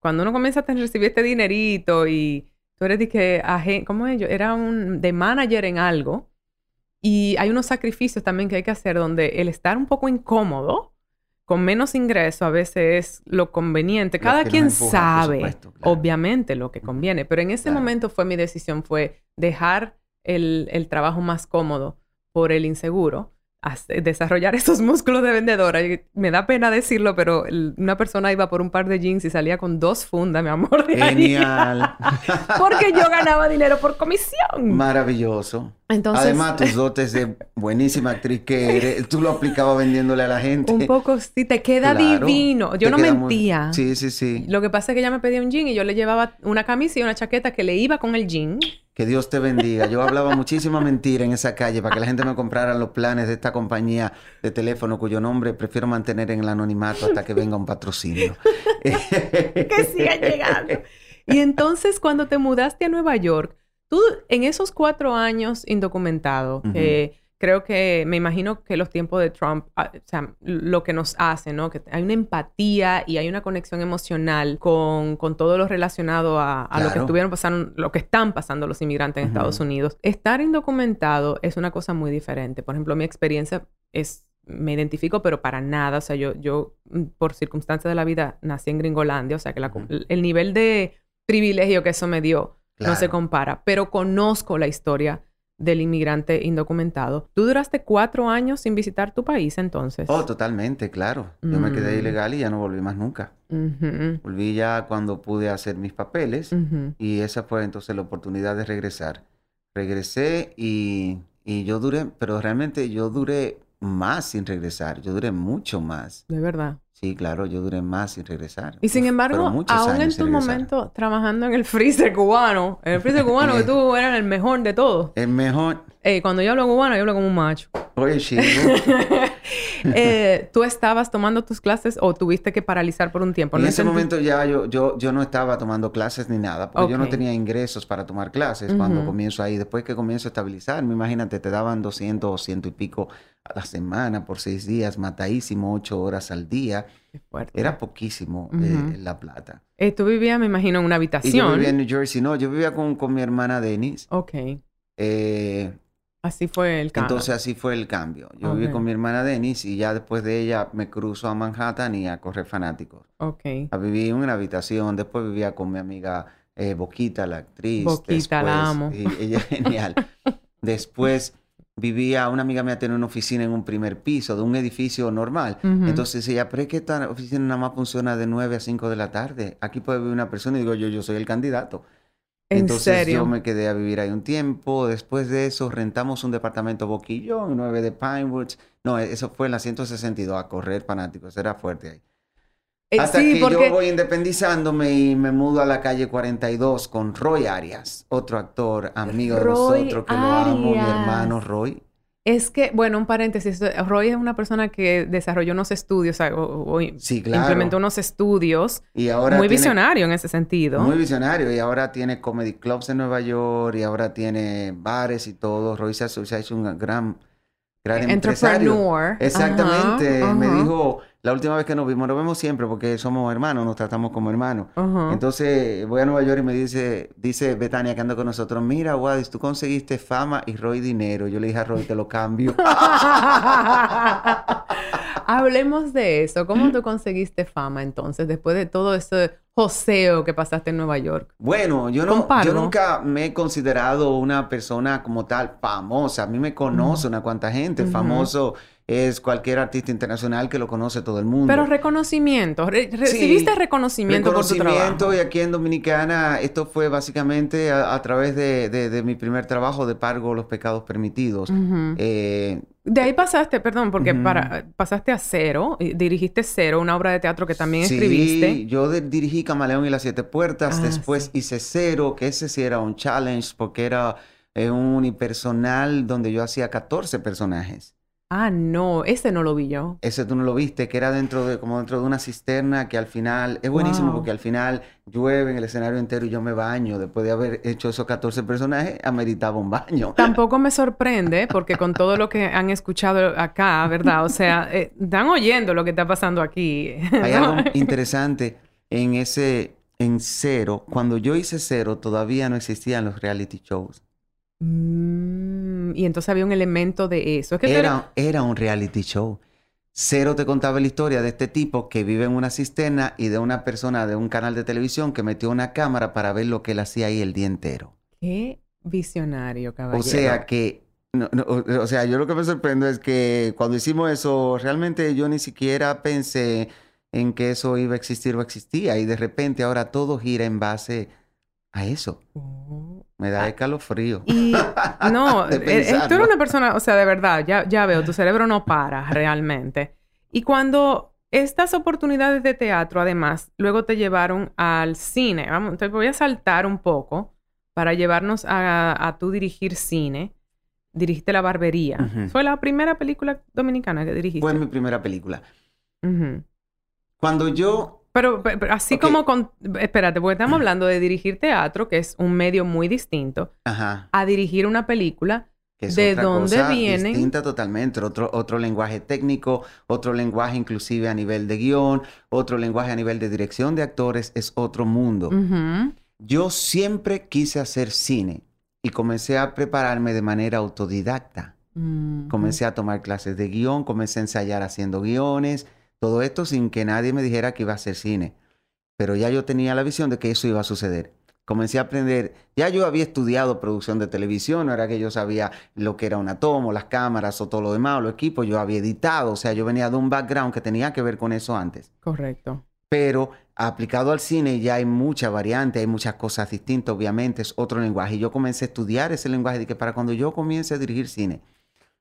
Cuando uno comienza a recibir este dinerito y tú eres de que, ¿cómo es? Yo era un de manager en algo y hay unos sacrificios también que hay que hacer donde el estar un poco incómodo con menos ingreso a veces es lo conveniente. Cada quien sabe, obviamente, lo que conviene, pero en ese momento fue mi decisión, fue dejar el, trabajo más cómodo por el inseguro, desarrollar esos músculos de vendedora. me da pena decirlo, pero una persona iba por un par de jeans y salía con dos fundas, mi amor. Genial. Porque yo ganaba dinero por comisión. Maravilloso. Entonces, Además, tus dotes de buenísima actriz que eres, tú lo aplicabas vendiéndole a la gente. Un poco, sí, te queda divino. Yo no mentía. Sí, sí, sí. Lo que pasa es que ella me pedía un jean y yo le llevaba una camisa y una chaqueta que le iba con el jean. Que Dios te bendiga. Yo hablaba muchísima mentira en esa calle para que la gente me comprara los planes de esta compañía de teléfono cuyo nombre prefiero mantener en el anonimato hasta que venga un patrocinio. que siga llegando. Y entonces cuando te mudaste a Nueva York, tú en esos cuatro años indocumentado, creo que me imagino que los tiempos de Trump, ah, o sea, lo que nos hace, ¿no? Que hay una empatía y hay una conexión emocional con, con todo lo relacionado a, lo que estuvieron pasando, lo que están pasando los inmigrantes en Estados Unidos. Estar indocumentado es una cosa muy diferente. Por ejemplo, mi experiencia es me identifico, pero para nada. O sea, yo, yo mm, por circunstancias de la vida nací en Gringolandia, o sea, que el nivel de privilegio que eso me dio no se compara, pero conozco la historia del inmigrante indocumentado. ¿Tú duraste cuatro años sin visitar tu país entonces? Oh, totalmente, claro. Yo me quedé mm. ilegal y ya no volví más nunca. Volví ya cuando pude hacer mis papeles y esa fue entonces la oportunidad de regresar. Regresé y, y yo duré, pero realmente yo duré más sin regresar. Yo duré mucho más. De verdad. Sí, claro, yo duré más sin regresar. Y sin embargo, aún en tu momento trabajando en el freezer cubano, en el freezer cubano que tú eras el mejor de todos. El mejor. Eh, cuando yo hablo cubano, yo hablo como un macho. Oye, chico. eh, ¿Tú estabas tomando tus clases o tuviste que paralizar por un tiempo? En ese momento ya yo, yo, yo no estaba tomando clases ni nada, porque yo no tenía ingresos para tomar clases cuando comienzo ahí. Después que comienzo a estabilizarme, imagínate, te daban 200 o ciento y pico a la semana por seis días, matadísimo, ocho horas al día. Era poquísimo eh, la plata. Eh, ¿Tú vivías, me imagino, en una habitación? yo vivía en New Jersey. No, yo vivía con, con mi hermana Denise. Ok. Eh, así fue el cambio. Entonces así fue el cambio. Yo viví con mi hermana Denise y ya después de ella me cruzo a Manhattan y a correr fanáticos. Ok. A vivir en una habitación. Después vivía con mi amiga Boquita, la actriz. Boquita, la amo. Y ella es genial. después vivía, una amiga mía tenía una oficina en un primer piso de un edificio normal. Entonces ella, pero es que esta oficina nada más funciona de 9 a 5 de la tarde. Aquí puede vivir una persona y digo yo, yo soy el candidato. ¿En Entonces yo me quedé a vivir ahí un tiempo. Después de eso rentamos un departamento boquillón, 9 de Pinewoods. No, eso fue en la 162 a correr fanáticos. Era fuerte ahí. Eh, Hasta que yo voy independizándome y me mudo a la calle 42 con Roy Arias, otro actor, amigo de nosotros, que lo amo, mi hermano Roy. Es que, bueno, un paréntesis, Roy es una persona que desarrolló unos estudios, o, implementó unos estudios y ahora muy visionario en ese sentido. Muy visionario, y ahora tiene comedy clubs en Nueva York, y ahora tiene bares y todo. Roy se ha, hecho un gran, gran Entrepreneur. Exactamente, me dijo la última vez que nos vimos, nos vemos siempre porque somos hermanos, nos tratamos como hermanos. Entonces voy a Nueva York y me dice, dice Betania que anda con nosotros, mira, Wadis, tú conseguiste fama y Roy dinero. Yo le dije a Roy, te lo cambio. Hablemos de eso. ¿Cómo tú conseguiste fama entonces, después de todo ese joseo que pasaste en Nueva York? Bueno, yo, no, yo nunca me he considerado una persona como tal famosa. A mí me conoce una cuanta gente. Famoso es cualquier artista internacional que lo conoce todo el mundo. Pero reconocimiento, recibiste reconocimiento, por tu trabajo. y aquí en Dominicana esto fue básicamente a, través de, mi primer trabajo de Pargo los pecados permitidos. Eh, de ahí pasaste, perdón, porque para, pasaste a Cero, dirigiste Cero, una obra de teatro que también escribiste. Sí, yo dirigí Camaleón y las Siete Puertas, ah, después hice Cero, que ese sí era un challenge porque era eh, un unipersonal donde yo hacía 14 personajes. Ah, no, ese no lo vi yo. Ese tú no lo viste, que era dentro de, como dentro de una cisterna que al final, es buenísimo porque al final llueve en el escenario entero y yo me baño. Después de haber hecho esos 14 personajes, ameritaba un baño. Tampoco me sorprende porque con todo lo que han escuchado acá, ¿verdad? O sea, eh, están oyendo lo que está pasando aquí. Hay algo interesante en ese, en cero. Cuando yo hice cero, todavía no existían los reality shows. Mm, y entonces había un elemento de eso. que era, era un reality show. Cero te contaba la historia de este tipo que vive en una cisterna y de una persona de un canal de televisión que metió una cámara para ver lo que él hacía ahí el día entero. Qué visionario, caballero. O sea que o, sea, yo lo que me sorprende es que cuando hicimos eso, realmente yo ni siquiera pensé en que eso iba a existir o existía. Y de repente ahora todo gira en base a eso. Oh. Me da escalofrío. Y no, eh, eh, tú eres una persona, o sea, de verdad, ya, ya veo, tu cerebro no para realmente. Y cuando estas oportunidades de teatro, además, luego te llevaron al cine. Vamos, te voy a saltar un poco para llevarnos a, a tú dirigir cine. Dirigiste La Barbería. ¿Fue la primera película dominicana que dirigiste? Fue mi primera película. Cuando yo... Pero, así como con... Espérate, porque estamos hablando de dirigir teatro, que es un medio muy distinto, a dirigir una película de dónde vienen. Distinta totalmente, otro, otro lenguaje técnico, otro lenguaje inclusive a nivel de guion, otro lenguaje a nivel de dirección de actores, es otro mundo. Yo siempre quise hacer cine y comencé a prepararme de manera autodidacta. Comencé a tomar clases de guion, comencé a ensayar haciendo guiones, todo esto sin que nadie me dijera que iba a hacer cine. Pero ya yo tenía la visión de que eso iba a suceder comencé a aprender, ya yo había estudiado producción de televisión, no era que yo sabía lo que era una tomo, las cámaras o todo lo demás, los equipos, yo había editado, o sea, yo venía de un background que tenía que ver con eso antes. Correcto. Pero aplicado al cine ya hay mucha variante, hay muchas cosas distintas, obviamente, es otro lenguaje. Y yo comencé a estudiar ese lenguaje de que para cuando yo comience a dirigir cine,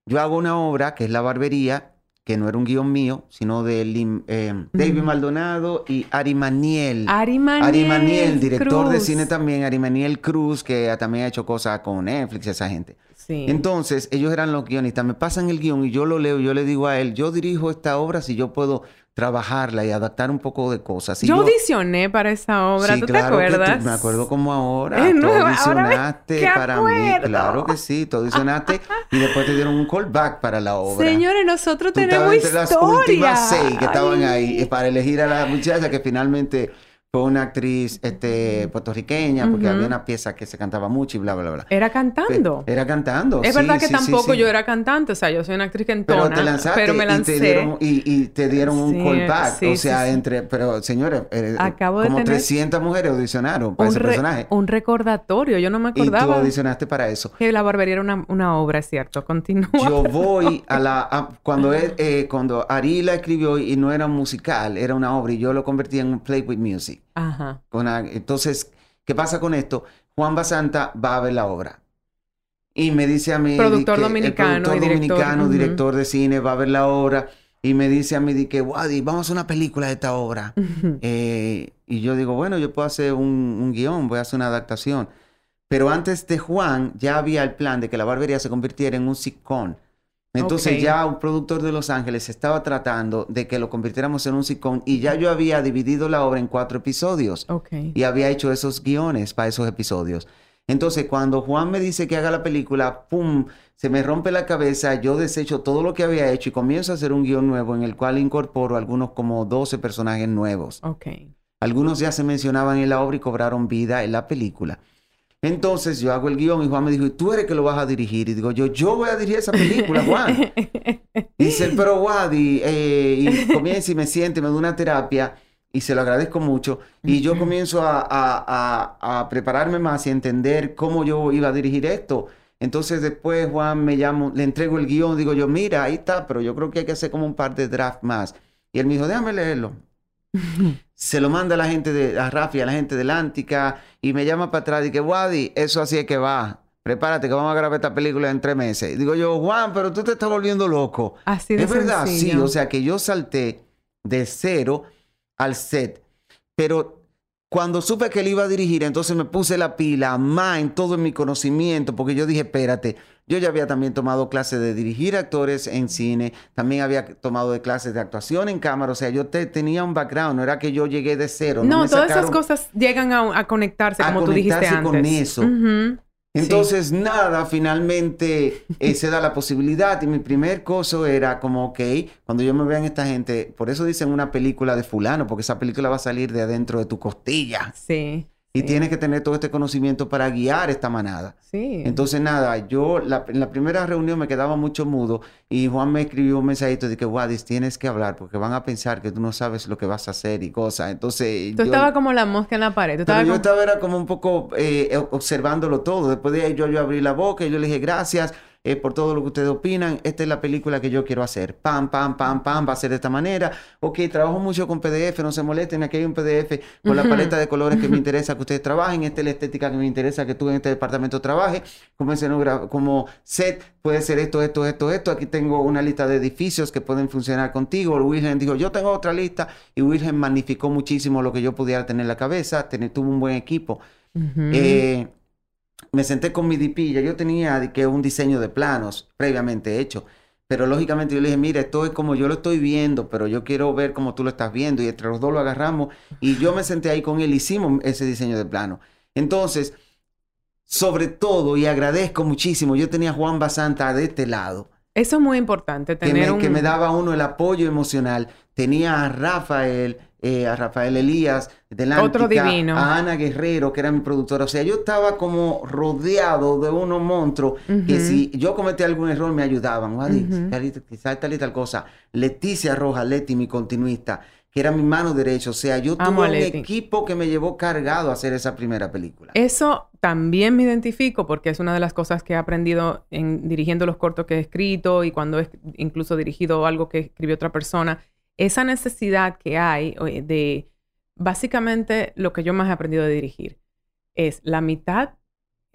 yo hago una obra que es La Barbería, que no era un guion mío, sino de eh, David Maldonado y Ari Maniel. Ari Maniel. director de cine también, Ari Maniel Cruz, que también ha hecho cosas con Netflix y esa gente. Sí. Entonces, ellos eran los guionistas. Me pasan el guion y yo lo leo yo le digo a él, yo dirijo esta obra si yo puedo trabajarla y adaptar un poco de cosas. yo, audicioné para esa obra, ¿tú te acuerdas? me acuerdo como ahora. tú audicionaste para mí. Claro que sí, tú audicionaste y después te dieron un callback para la obra. Señores, nosotros tenemos entre las últimas seis que estaban ahí para elegir a la muchacha que finalmente fue una actriz este, puertorriqueña, porque había una pieza que se cantaba mucho y bla, bla, bla. Era cantando. Era cantando. Es verdad que tampoco yo era cantante, o sea, yo soy una actriz que entona, pero, te lanzaste pero me lancé. Y te dieron, y, te dieron un callback. o sea, entre, pero señores, eh, Acabo como 300 mujeres audicionaron para ese personaje. Un recordatorio, yo no me acordaba. Y tú audicionaste para eso. Que La Barbería era una, una obra, ¿cierto? Continúa. Yo voy a la... cuando, él, eh, cuando Ari la escribió y no era un musical, era una obra y yo lo convertí en un play with music. Ajá. entonces, ¿qué pasa con esto? Juan Basanta va a ver la obra. Y me dice a mí... Productor dominicano. El productor dominicano, director, de cine, va a ver la obra. Y me dice a mí, que, Wadi, vamos a hacer una película de esta obra. Eh, y yo digo, bueno, yo puedo hacer un, guion, voy a hacer una adaptación. Pero antes de Juan, ya había el plan de que la barbería se convirtiera en un sitcom. Entonces ya un productor de Los Ángeles estaba tratando de que lo convirtiéramos en un sitcom y ya yo había dividido la obra en cuatro episodios y había hecho esos guiones para esos episodios. Entonces cuando Juan me dice que haga la película, ¡pum! Se me rompe la cabeza, yo desecho todo lo que había hecho y comienzo a hacer un guion nuevo en el cual incorporo algunos como 12 personajes nuevos. Algunos ya se mencionaban en la obra y cobraron vida en la película. Entonces yo hago el guion y Juan me dijo, ¿y tú eres que lo vas a dirigir? Y digo, yo, yo voy a dirigir esa película, Juan. y dice, pero Wadi, eh, y comienza y me siente, me da una terapia y se lo agradezco mucho. Y yo comienzo a, a, a, prepararme más y entender cómo yo iba a dirigir esto. Entonces después Juan me llamo, le entrego el guion, digo yo, mira, ahí está, pero yo creo que hay que hacer como un par de draft más. Y él me dijo, déjame leerlo se lo manda a la gente de a Rafi, a la gente de Lántica, y me llama para atrás y que, Wadi, eso así es que va. Prepárate que vamos a grabar esta película en tres meses. Digo yo, Juan, pero tú te estás volviendo loco. Así de Es verdad, sí. O sea que yo salté de cero al set. Pero cuando supe que él iba a dirigir, entonces me puse la pila más en todo mi conocimiento, porque yo dije, espérate, yo ya había también tomado clases de dirigir actores en cine, también había tomado de clases de actuación en cámara, o sea, yo te, tenía un background, no era que yo llegué de cero. No, todas esas cosas llegan a, conectarse, como tú dijiste antes. con eso. Entonces, nada, finalmente eh, se da la posibilidad. Y mi primer coso era como, ok, cuando yo me vean esta gente, por eso dicen una película de fulano, porque esa película va a salir de adentro de tu costilla. Sí. Y tienes que tener todo este conocimiento para guiar esta manada. Sí. Entonces, nada, yo la, en la primera reunión me quedaba mucho mudo y Juan me escribió un mensajito de que, Wadis, tienes que hablar porque van a pensar que tú no sabes lo que vas a hacer y cosas. Entonces. Tú estabas como la mosca en la pared. pero yo estaba era como un poco eh, observándolo todo. Después de ahí yo, yo abrí la boca y yo le dije, gracias. Eh, por todo lo que ustedes opinan, esta es la película que yo quiero hacer. Pam, pam, pam, pam, va a ser de esta manera. Ok, trabajo mucho con PDF, no se molesten, aquí hay un PDF con la paleta de colores que me interesa que ustedes trabajen, esta es la estética que me interesa que tú en este departamento trabajes, como, como set puede ser esto, esto, esto, esto. Aquí tengo una lista de edificios que pueden funcionar contigo. Wilhelm dijo, yo tengo otra lista y Wilhelm magnificó muchísimo lo que yo pudiera tener en la cabeza, tener, tuvo un buen equipo. eh, me senté con mi DP, ya yo tenía que un diseño de planos previamente hecho, pero lógicamente yo le dije, mira, esto es como yo lo estoy viendo, pero yo quiero ver cómo tú lo estás viendo, y entre los dos lo agarramos, y yo me senté ahí con él, hicimos ese diseño de plano. Entonces, sobre todo, y agradezco muchísimo, yo tenía a Juan Basanta de este lado. Eso es muy importante, tener que me, que me daba uno el apoyo emocional. Tenía a Rafael, eh, a Rafael Elías de Otro divino. a Ana Guerrero, que era mi productora. O sea, yo estaba como rodeado de unos monstruos que si yo cometí algún error me ayudaban. quizás tal y tal cosa. Leticia Roja, Leti, mi continuista, que era mi mano derecha. O sea, yo tuve un equipo que me llevó cargado a hacer esa primera película. Eso también me identifico porque es una de las cosas que he aprendido en dirigiendo los cortos que he escrito y cuando he incluso dirigido algo que escribió otra persona esa necesidad que hay de, básicamente lo que yo más he aprendido de dirigir, es la mitad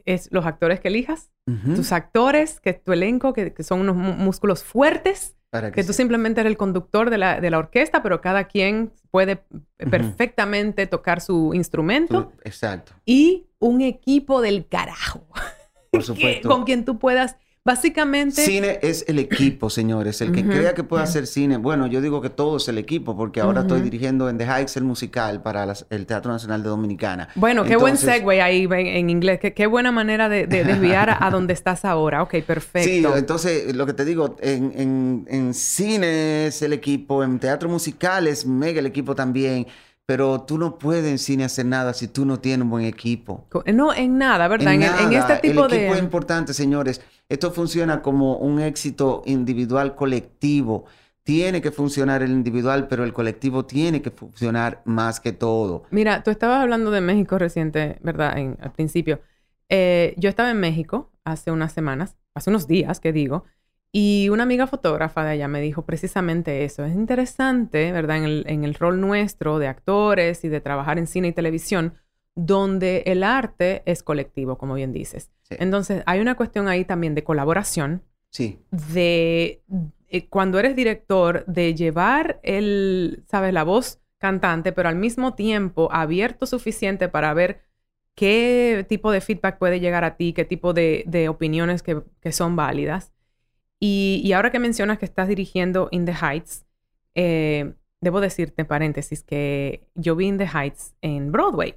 es los actores que elijas, tus actores, que tu elenco, que, son unos músculos fuertes, que, tú simplemente eres el conductor de la, orquesta, pero cada quien puede perfectamente tocar su instrumento. exacto. Y un equipo del carajo. Por supuesto. con quien tú puedas Básicamente... Cine es el equipo, señores. El que crea que puede hacer cine, bueno, yo digo que todo es el equipo, porque ahora estoy dirigiendo en The Heights el musical para el Teatro Nacional de Dominicana. Bueno, qué buen segue ahí en, inglés. Qué, buena manera de, desviar a, donde estás ahora. Ok, perfecto. Sí, entonces lo que te digo, en, en cine es el equipo, en teatro musical es mega el equipo también. Pero tú no puedes en cine hacer nada si tú no tienes un buen equipo. No, en nada, ¿verdad? En, este tipo de... El equipo es importante, señores. Esto funciona como un éxito individual colectivo. Tiene que funcionar el individual, pero el colectivo tiene que funcionar más que todo. Mira, tú estabas hablando de México reciente, ¿verdad? al principio. Eh, yo estaba en México hace unas semanas, hace unos días, que digo, y una amiga fotógrafa de allá me dijo precisamente eso. Es interesante, ¿verdad? En el, rol nuestro de actores y de trabajar en cine y televisión, donde el arte es colectivo, como bien dices. Entonces, hay una cuestión ahí también de colaboración. Sí. De, eh, cuando eres director, de llevar el, ¿sabes? La voz cantante, pero al mismo tiempo abierto suficiente para ver qué tipo de feedback puede llegar a ti, qué tipo de, opiniones que, que son válidas y, ahora que mencionas que estás dirigiendo In the Heights, eh, debo decirte, paréntesis, que yo vi In the Heights en Broadway,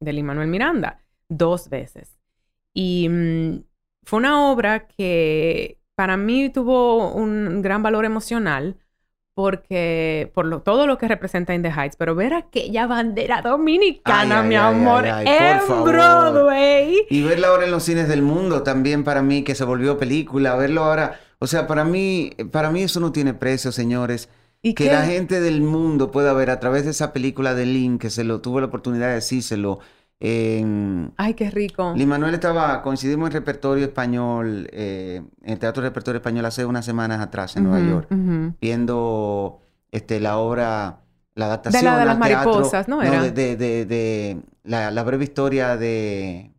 de Lin Manuel Miranda, dos veces. Y mm, fue una obra que para mí tuvo un gran valor emocional porque por todo lo que representa In the Heights, pero ver aquella bandera dominicana, mi amor, en Broadway. Y verla ahora en los cines del mundo también para mí, que se volvió película, verlo ahora o sea, para mí, para mí eso no tiene precio, señores. ¿Y que la gente del mundo pueda ver a través de esa película de Link, que se lo tuvo la oportunidad de decírselo. Ay, qué rico. Lin Manuel estaba, coincidimos en repertorio español, eh, en el Teatro Repertorio Español hace unas semanas atrás en Nueva York, viendo este, la obra, la adaptación. De la de las mariposas, ¿no? Era? No, de, de, de, la, la, breve historia de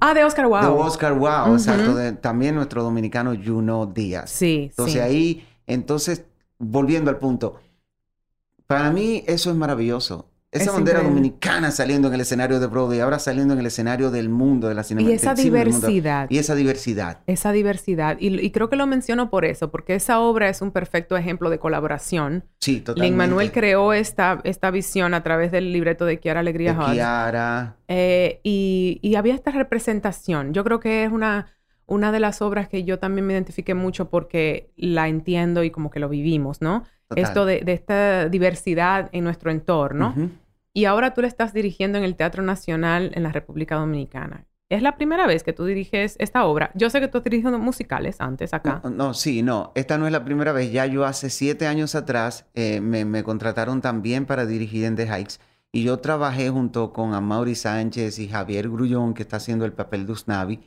Ah, de Oscar Wow. De Oscar Wow, exacto. también nuestro dominicano Juno Díaz. Sí, Entonces ahí, entonces, volviendo al punto, para mí eso es maravilloso. Esa bandera dominicana saliendo en el escenario de Broadway, ahora saliendo en el escenario del mundo, de la cinematografía. Y esa diversidad. Y esa diversidad. Esa diversidad. Y, creo que lo menciono por eso, porque esa obra es un perfecto ejemplo de colaboración. Sí, totalmente. Lin Manuel creó esta, esta visión a través del libreto de Kiara Alegría de Kiara. Eh, y, y había esta representación. Yo creo que es una una de las obras que yo también me identifiqué mucho porque la entiendo y como que lo vivimos, ¿no? Esto de, esta diversidad en nuestro entorno. Y ahora tú le estás dirigiendo en el Teatro Nacional en la República Dominicana. ¿Es la primera vez que tú diriges esta obra? Yo sé que tú has dirigido musicales antes acá. No, sí, no. Esta no es la primera vez. Ya yo hace siete años atrás eh, me, contrataron también para dirigir en The Heights. Y yo trabajé junto con Amaury Sánchez y Javier Grullón, que está haciendo el papel de Usnavi,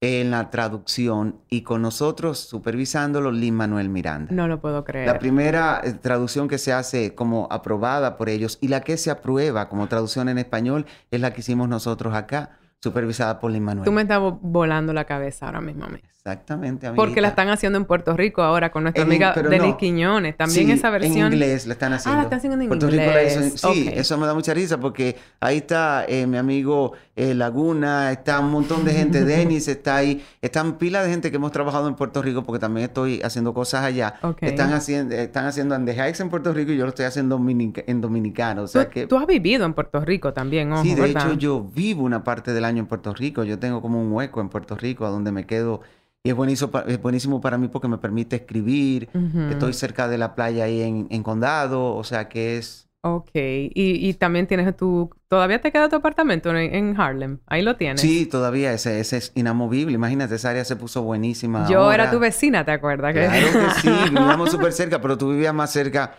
en la traducción y con nosotros supervisándolo Lin Manuel Miranda. No lo puedo creer. La primera eh, traducción que se hace como aprobada por ellos y la que se aprueba como traducción en español es la que hicimos nosotros acá supervisada por Lin Manuel. Tú me estás volando la cabeza ahora mismo a mí. Exactamente, amiguita. Porque la están haciendo en Puerto Rico ahora con nuestra amiga Denis Quiñones. También esa versión. en inglés la están haciendo. Ah, la están haciendo en Puerto inglés. Rico Sí, eso me da mucha risa porque ahí está eh, mi amigo eh, Laguna, está un montón de gente, Denis está ahí. Están pilas de gente que hemos trabajado en Puerto Rico porque también estoy haciendo cosas allá. Están haciendo están haciendo en Puerto Rico y yo lo estoy haciendo en Dominicano. O sea ¿Tú, que... tú has vivido en Puerto Rico también, ojo, Sí, de hecho yo vivo una parte del año en Puerto Rico. Yo tengo como un hueco en Puerto Rico a donde me quedo y es buenísimo, es buenísimo para mí porque me permite escribir, estoy cerca de la playa ahí en, Condado, o sea que es... Ok, y, y también tienes tu... ¿Todavía te queda tu apartamento en, Harlem? Ahí lo tienes. Sí, todavía, ese, ese, es inamovible. Imagínate, esa área se puso buenísima. Yo era tu vecina, ¿te acuerdas? Claro que sí, vivíamos súper cerca, pero tú vivías más cerca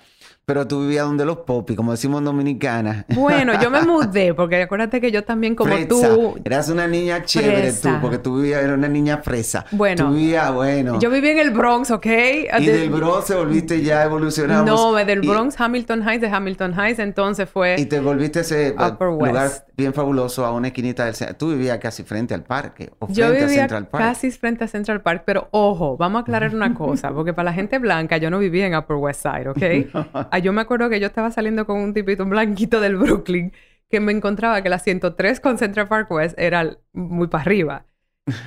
pero tú vivías donde los popis, como decimos en Dominicana. Bueno, yo me mudé, porque acuérdate que yo también como tú... Eras una niña chévere tú, porque tú vivías, eras una niña fresa. Bueno. Tú vivías, bueno. Yo vivía en el Bronx, ¿ok? Y del Bronx se volviste ya evolucionamos. No, del Bronx, Hamilton Heights, de Hamilton Heights, entonces fue... Y te volviste ese lugar bien fabuloso a una esquinita del centro. Tú vivías casi frente al parque, o frente yo vivía a Central Park. casi frente a Central Park, pero ojo, vamos a aclarar una cosa, porque para la gente blanca yo no vivía en Upper West Side, ¿ok? yo me acuerdo que yo estaba saliendo con un tipito blanquito del Brooklyn que me encontraba que la 103 con Central Park West era muy para arriba.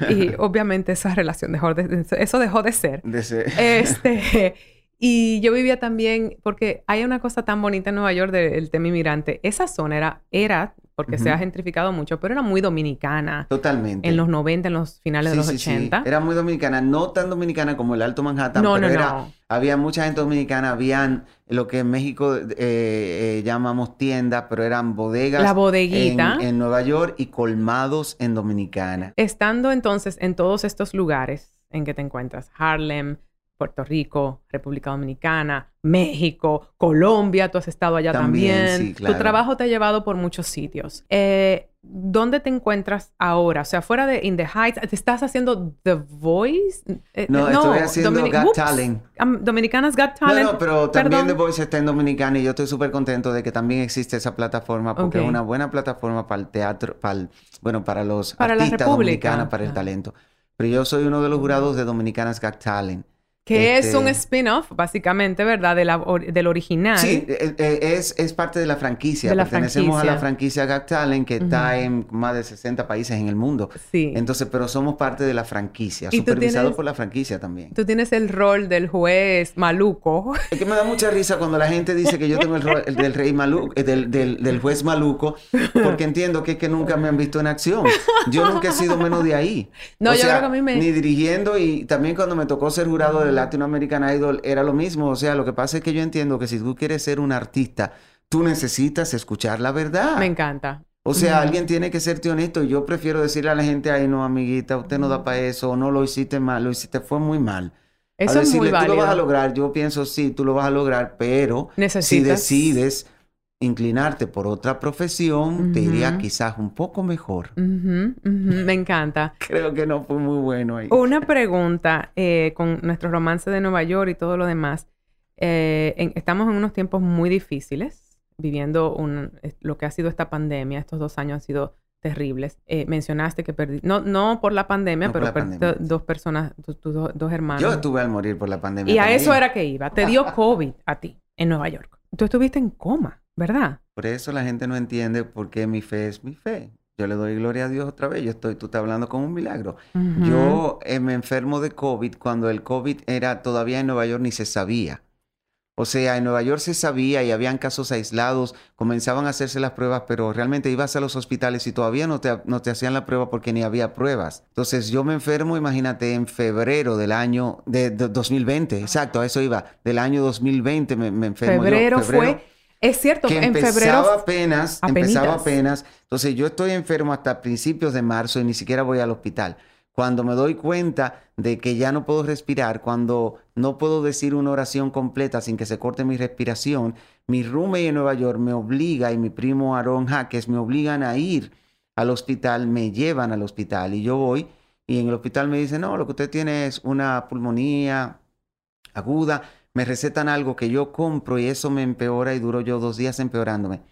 Y obviamente esa relación dejó de, eso dejó de ser. De ser. Este, y yo vivía también, porque hay una cosa tan bonita en Nueva York del tema inmigrante. Esa zona era, era porque se ha gentrificado mucho, pero era muy dominicana. Totalmente. En los 90, en los finales de los 80. Era muy dominicana, no tan dominicana como el Alto Manhattan, no, pero no, era, no. había mucha gente dominicana, habían lo que en México eh, eh, llamamos tiendas, pero eran bodegas. La bodeguita. En, en Nueva York y colmados en Dominicana. Estando entonces en todos estos lugares en que te encuentras, Harlem, Puerto Rico, República Dominicana, México, Colombia, tú has estado allá también. Tu trabajo te ha llevado por muchos sitios. Eh, ¿Dónde te encuentras ahora? O sea, fuera de In the Heights, ¿te estás haciendo The Voice? Eh, no, estoy haciendo Got Talent. Dominicanas Got Talent. No, pero también The Voice está en Dominicana y yo estoy súper contento de que también existe esa plataforma porque es una buena plataforma para el teatro, para bueno, para los artistas dominicanos, para el talento. Pero yo soy uno de los jurados de Dominicanas Got Talent. Que es un este spin-off, básicamente, ¿verdad? De la del original. Sí, eh, eh, es, es, parte de la franquicia. De la Pertenecemos a la franquicia Got Talent, que está en más de 60 países en el mundo. Sí. Entonces, pero somos parte de la franquicia, supervisado por la franquicia también. Tú tienes el rol del juez maluco. Es que me da mucha risa cuando la gente dice que yo tengo el rol del rey maluco, eh, del, del, del, juez maluco, porque entiendo que es que nunca me han visto en acción. Yo nunca he sido menos de ahí. No, yo creo que a mí me... Ni dirigiendo y también cuando me tocó ser jurado del Latino American Idol era lo mismo. O sea, lo que pasa es que yo entiendo que si tú quieres ser un artista, tú necesitas escuchar la verdad. Me encanta. O sea, alguien tiene que serte honesto. Yo prefiero decirle a la gente, ay, no, amiguita, usted no da para eso, no lo hiciste mal, lo hiciste fue muy mal. Eso es muy válido. Tú lo vas a lograr. Yo pienso, sí, tú lo vas a lograr, pero si decides inclinarte por otra profesión, te iría quizás un poco mejor. Me encanta. Creo que no fue muy bueno ahí. Una pregunta eh, con nuestro romance de Nueva York y todo lo demás. Eh, estamos en unos tiempos muy difíciles, viviendo un, lo que ha sido esta pandemia. Estos dos años han sido terribles. Eh, mencionaste que perdí, no, no por la pandemia, pero dos personas, tus dos hermanos. Yo estuve al morir por la pandemia. Y a eso era que iba. Te dio COVID a ti en Nueva York. Tú estuviste en coma. ¿Verdad? Por eso la gente no entiende por qué mi fe es mi fe. Yo le doy gloria a Dios otra vez. Yo estoy, tú estás hablando con un milagro. Yo eh, me enfermo de COVID cuando el COVID era todavía en Nueva York ni se sabía. O sea, en Nueva York se sabía y habían casos aislados, comenzaban a hacerse las pruebas, pero realmente ibas a los hospitales y todavía no te, no te hacían la prueba porque ni había pruebas. Entonces yo me enfermo, imagínate, en febrero del año de, 2020, exacto, a eso iba, del año 2020 me, me enfermo. febrero fue es cierto, que en empezaba febrero. apenas, empezaba apenas. Entonces yo estoy enfermo hasta principios de marzo y ni siquiera voy al hospital. Cuando me doy cuenta de que ya no puedo respirar, cuando no puedo decir una oración completa sin que se corte mi respiración. Mi roommate en Nueva York me obliga y mi primo Aaron Jaques me obligan a ir al hospital, me llevan al hospital y yo voy y en el hospital me dicen, no, lo que usted tiene es una pulmonía aguda, me recetan algo que yo compro y eso me empeora y duro yo dos días empeorándome.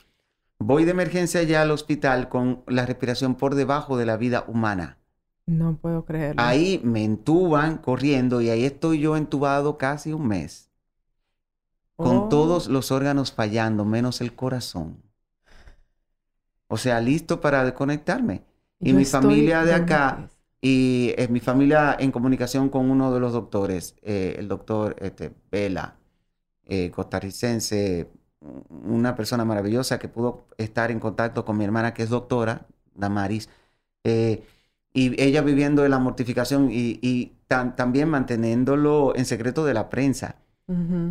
Voy de emergencia ya al hospital con la respiración por debajo de la vida humana. No puedo creerlo. Ahí me entuban corriendo y ahí estoy yo entubado casi un mes. Con Oh. todos los órganos fallando, menos el corazón. O sea, listo para desconectarme. Y Yo mi familia de acá. Y eh, mi familia en comunicación con uno de los doctores, eh, el doctor este, Vela, eh, costarricense, una persona maravillosa que pudo estar en contacto con mi hermana que es doctora, Damaris, eh, y ella viviendo en la mortificación y, y tan- también manteniéndolo en secreto de la prensa.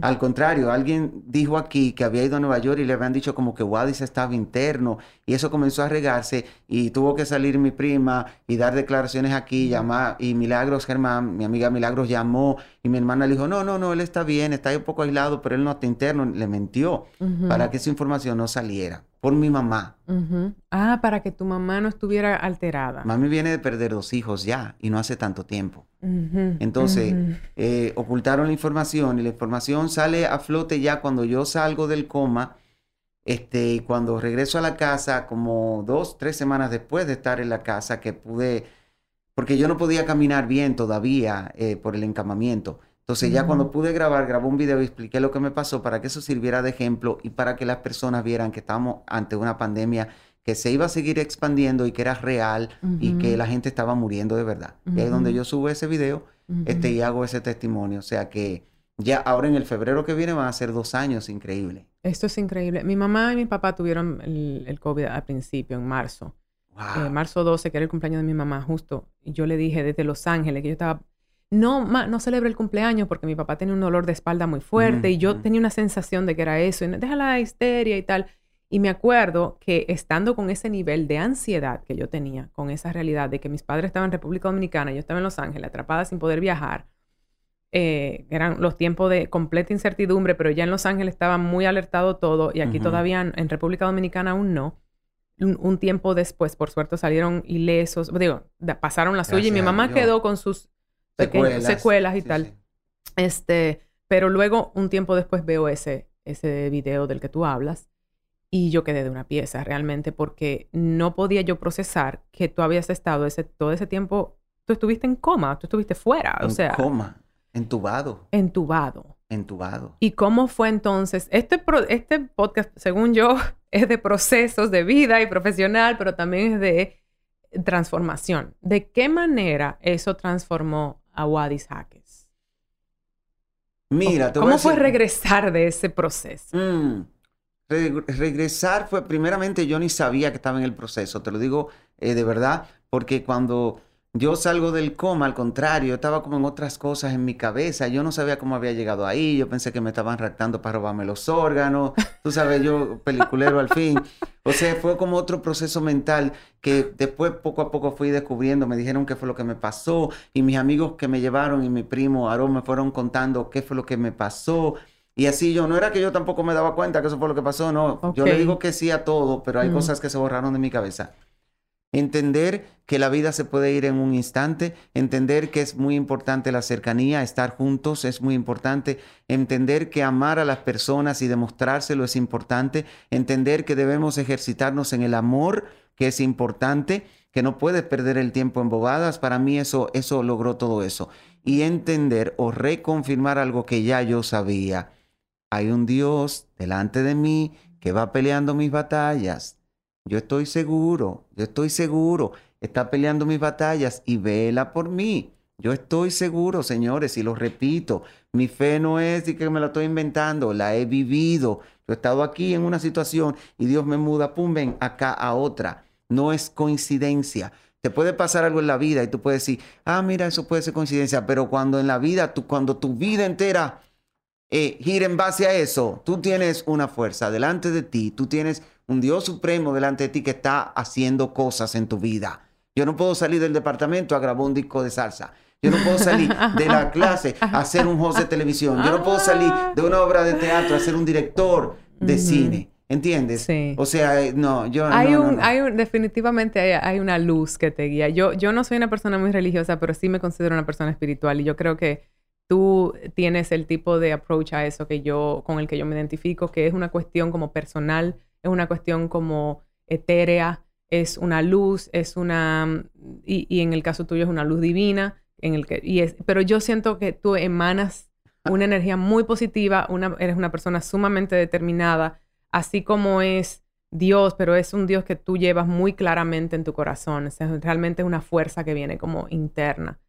Al contrario, alguien dijo aquí que había ido a Nueva York y le habían dicho como que Wadis estaba interno y eso comenzó a regarse y tuvo que salir mi prima y dar declaraciones aquí, llamar y Milagros Germán, mi amiga Milagros llamó y mi hermana le dijo, no, no, no, él está bien, está ahí un poco aislado, pero él no está interno, le mintió Ujú. para que esa información no saliera por mi mamá. Ah, para que tu mamá no estuviera alterada. Mami viene de perder dos hijos ya y no hace tanto tiempo. Entonces, eh, ocultaron la información y la información sale a flote ya cuando yo salgo del coma, este, y cuando regreso a la casa, como dos, tres semanas después de estar en la casa, que pude, porque yo no podía caminar bien todavía eh, por el encamamiento. Entonces ya cuando pude grabar, grabé un video y expliqué lo que me pasó para que eso sirviera de ejemplo y para que las personas vieran que estamos ante una pandemia que se iba a seguir expandiendo y que era real y que la gente estaba muriendo de verdad. Y ahí es donde yo subo ese video este, y hago ese testimonio. O sea que ya ahora en el febrero que viene van a ser dos años, increíble. Esto es increíble. Mi mamá y mi papá tuvieron el, el COVID al principio, en marzo. Wow. Eh, marzo 12, que era el cumpleaños de mi mamá, justo. Y yo le dije desde Los Ángeles que yo estaba... No, ma, no celebre el cumpleaños porque mi papá tenía un dolor de espalda muy fuerte y yo tenía una sensación de que era eso. Y no- deja la histeria y tal. Y me acuerdo que estando con ese nivel de ansiedad que yo tenía, con esa realidad de que mis padres estaban en República Dominicana, yo estaba en Los Ángeles, atrapada sin poder viajar, eh, eran los tiempos de completa incertidumbre, pero ya en Los Ángeles estaba muy alertado todo y aquí todavía en, en República Dominicana aún no. Un, un tiempo después, por suerte, salieron ilesos, digo, da- pasaron la suya y mi mamá quedó con sus pequeñas secuelas, y Sí, tal. sí. Este, pero luego, un tiempo después, veo ese, ese video del que tú hablas y yo quedé de una pieza realmente porque no podía yo procesar que tú habías estado ese, todo ese tiempo, tú estuviste en coma, tú estuviste fuera, o En sea, coma, entubado, entubado. entubado. ¿Y cómo fue entonces? Este, pro- este podcast, según yo, es de procesos de vida y profesional, pero también es de transformación. ¿De qué manera eso transformó a Wadis Jaques? Mira, te voy a ¿Cómo fue decir- regresar de ese proceso? Mm. Re- regresar fue, primeramente yo ni sabía que estaba en el proceso, te lo digo eh, de verdad, porque cuando yo salgo del coma, al contrario, yo estaba como en otras cosas en mi cabeza, yo no sabía cómo había llegado ahí, yo pensé que me estaban raptando para robarme los órganos, tú sabes, yo peliculero al fin, o sea, fue como otro proceso mental que después poco a poco fui descubriendo, me dijeron qué fue lo que me pasó y mis amigos que me llevaron y mi primo Aarón me fueron contando qué fue lo que me pasó. Y así yo, no era que yo tampoco me daba cuenta que eso fue lo que pasó, no. Yo le digo que sí a todo, pero hay Mm. cosas que se borraron de mi cabeza. Entender que la vida se puede ir en un instante, entender que es muy importante la cercanía, estar juntos es muy importante, entender que amar a las personas y demostrárselo es importante, entender que debemos ejercitarnos en el amor, que es importante, que no puedes perder el tiempo en bobadas, para mí eso, eso logró todo eso. Y entender o reconfirmar algo que ya yo sabía. Hay un Dios delante de mí que va peleando mis batallas. Yo estoy seguro, yo estoy seguro. Está peleando mis batallas y vela por mí. Yo estoy seguro, señores, y lo repito, mi fe no es de que me la estoy inventando, la he vivido. Yo he estado aquí en una situación y Dios me muda, pum, ven, acá a otra. No es coincidencia. Te puede pasar algo en la vida y tú puedes decir, ah, mira, eso puede ser coincidencia, pero cuando en la vida, tú, cuando tu vida entera eh, gira en base a eso, tú tienes una fuerza delante de ti, tú tienes un Dios supremo delante de ti que está haciendo cosas en tu vida. Yo no puedo salir del departamento a grabar un disco de salsa. Yo no puedo salir de la clase a hacer un host de televisión. Yo no puedo salir de una obra de teatro a ser un director de cine. ¿Entiendes? Sí. O sea, eh, no, yo hay no, un, Hay un, definitivamente hay, una luz que te guía. Yo, yo no soy una persona muy religiosa, pero sí me considero una persona espiritual y yo creo que tú tienes el tipo de approach a eso que yo, con el que yo me identifico, que es una cuestión como personal, es una cuestión como etérea, es una luz, es una, y, en el caso tuyo es una luz divina, en el que, y es, pero yo siento que tú emanas una energía muy positiva, una, eres una persona sumamente determinada, así como es Dios, pero es un Dios que tú llevas muy claramente en tu corazón. Es realmente una fuerza que viene como interna.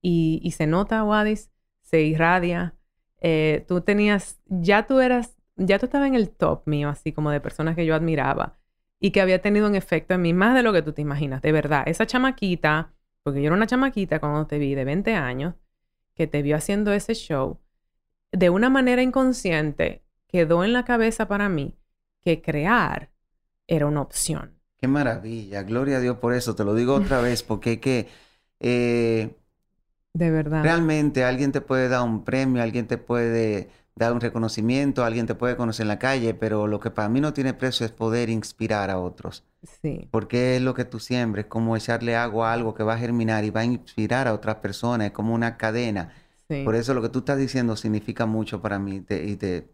Y, y se nota, Wadis, se irradia. Eh, tú tenías, ya tú eras, ya tú estabas en el top mío, así como de personas que yo admiraba y que había tenido un efecto en mí más de lo que tú te imaginas, de verdad. Esa chamaquita, porque yo era una chamaquita cuando te vi de 20 años, que te vio haciendo ese show, de una manera inconsciente quedó en la cabeza para mí que crear era una opción. Qué maravilla, gloria a Dios por eso, te lo digo otra vez, porque que... Eh, de verdad. Realmente alguien te puede dar un premio, alguien te puede dar un reconocimiento, alguien te puede conocer en la calle, pero lo que para mí no tiene precio es poder inspirar a otros. Sí. Porque es lo que tú siembres, como echarle agua a algo que va a germinar y va a inspirar a otras personas, es como una cadena. Sí. Por eso lo que tú estás diciendo significa mucho para mí y te,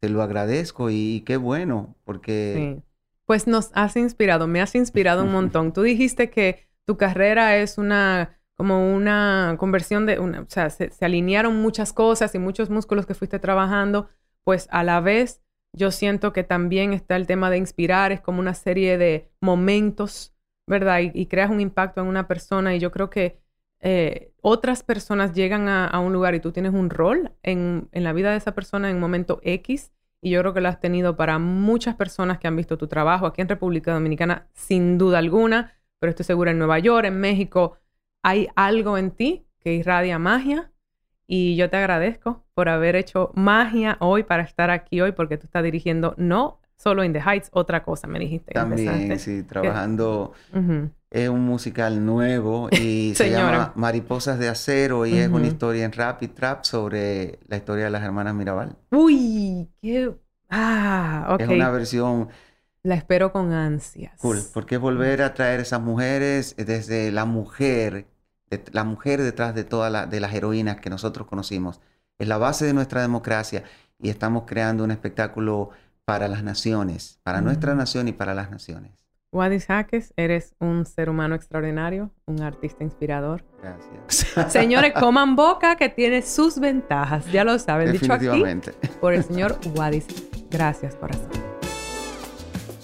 te lo agradezco y, qué bueno, porque... Sí. Pues nos has inspirado, me has inspirado un montón. Tú dijiste que tu carrera es una como una conversión de, una, o sea, se, alinearon muchas cosas y muchos músculos que fuiste trabajando, pues a la vez yo siento que también está el tema de inspirar, es como una serie de momentos, ¿verdad? Y, creas un impacto en una persona y yo creo que eh, otras personas llegan a, un lugar y tú tienes un rol en, en la vida de esa persona en un momento X y yo creo que lo has tenido para muchas personas que han visto tu trabajo aquí en República Dominicana, sin duda alguna, pero estoy segura en Nueva York, en México, hay algo en ti que irradia magia y yo te agradezco por haber hecho magia hoy para estar aquí hoy porque tú estás dirigiendo no solo In the Heights, otra cosa, me dijiste. También, sí, trabajando es un musical nuevo y se llama Mariposas de Acero y es una historia en rap y trap sobre la historia de las hermanas Mirabal. Uy, qué... Ah, ok. Es una versión... La espero con ansias. Cool, porque es volver a traer esas mujeres desde la mujer, la mujer detrás de todas de las heroínas que nosotros conocimos. Es la base de nuestra democracia y estamos creando un espectáculo para las naciones, para nuestra nación y para las naciones. Wadis Jaques, eres un ser humano extraordinario, un artista inspirador. Gracias. Señores, coman boca que tiene sus ventajas, ya lo saben. Dicho aquí por el señor Wadis. Gracias, corazón.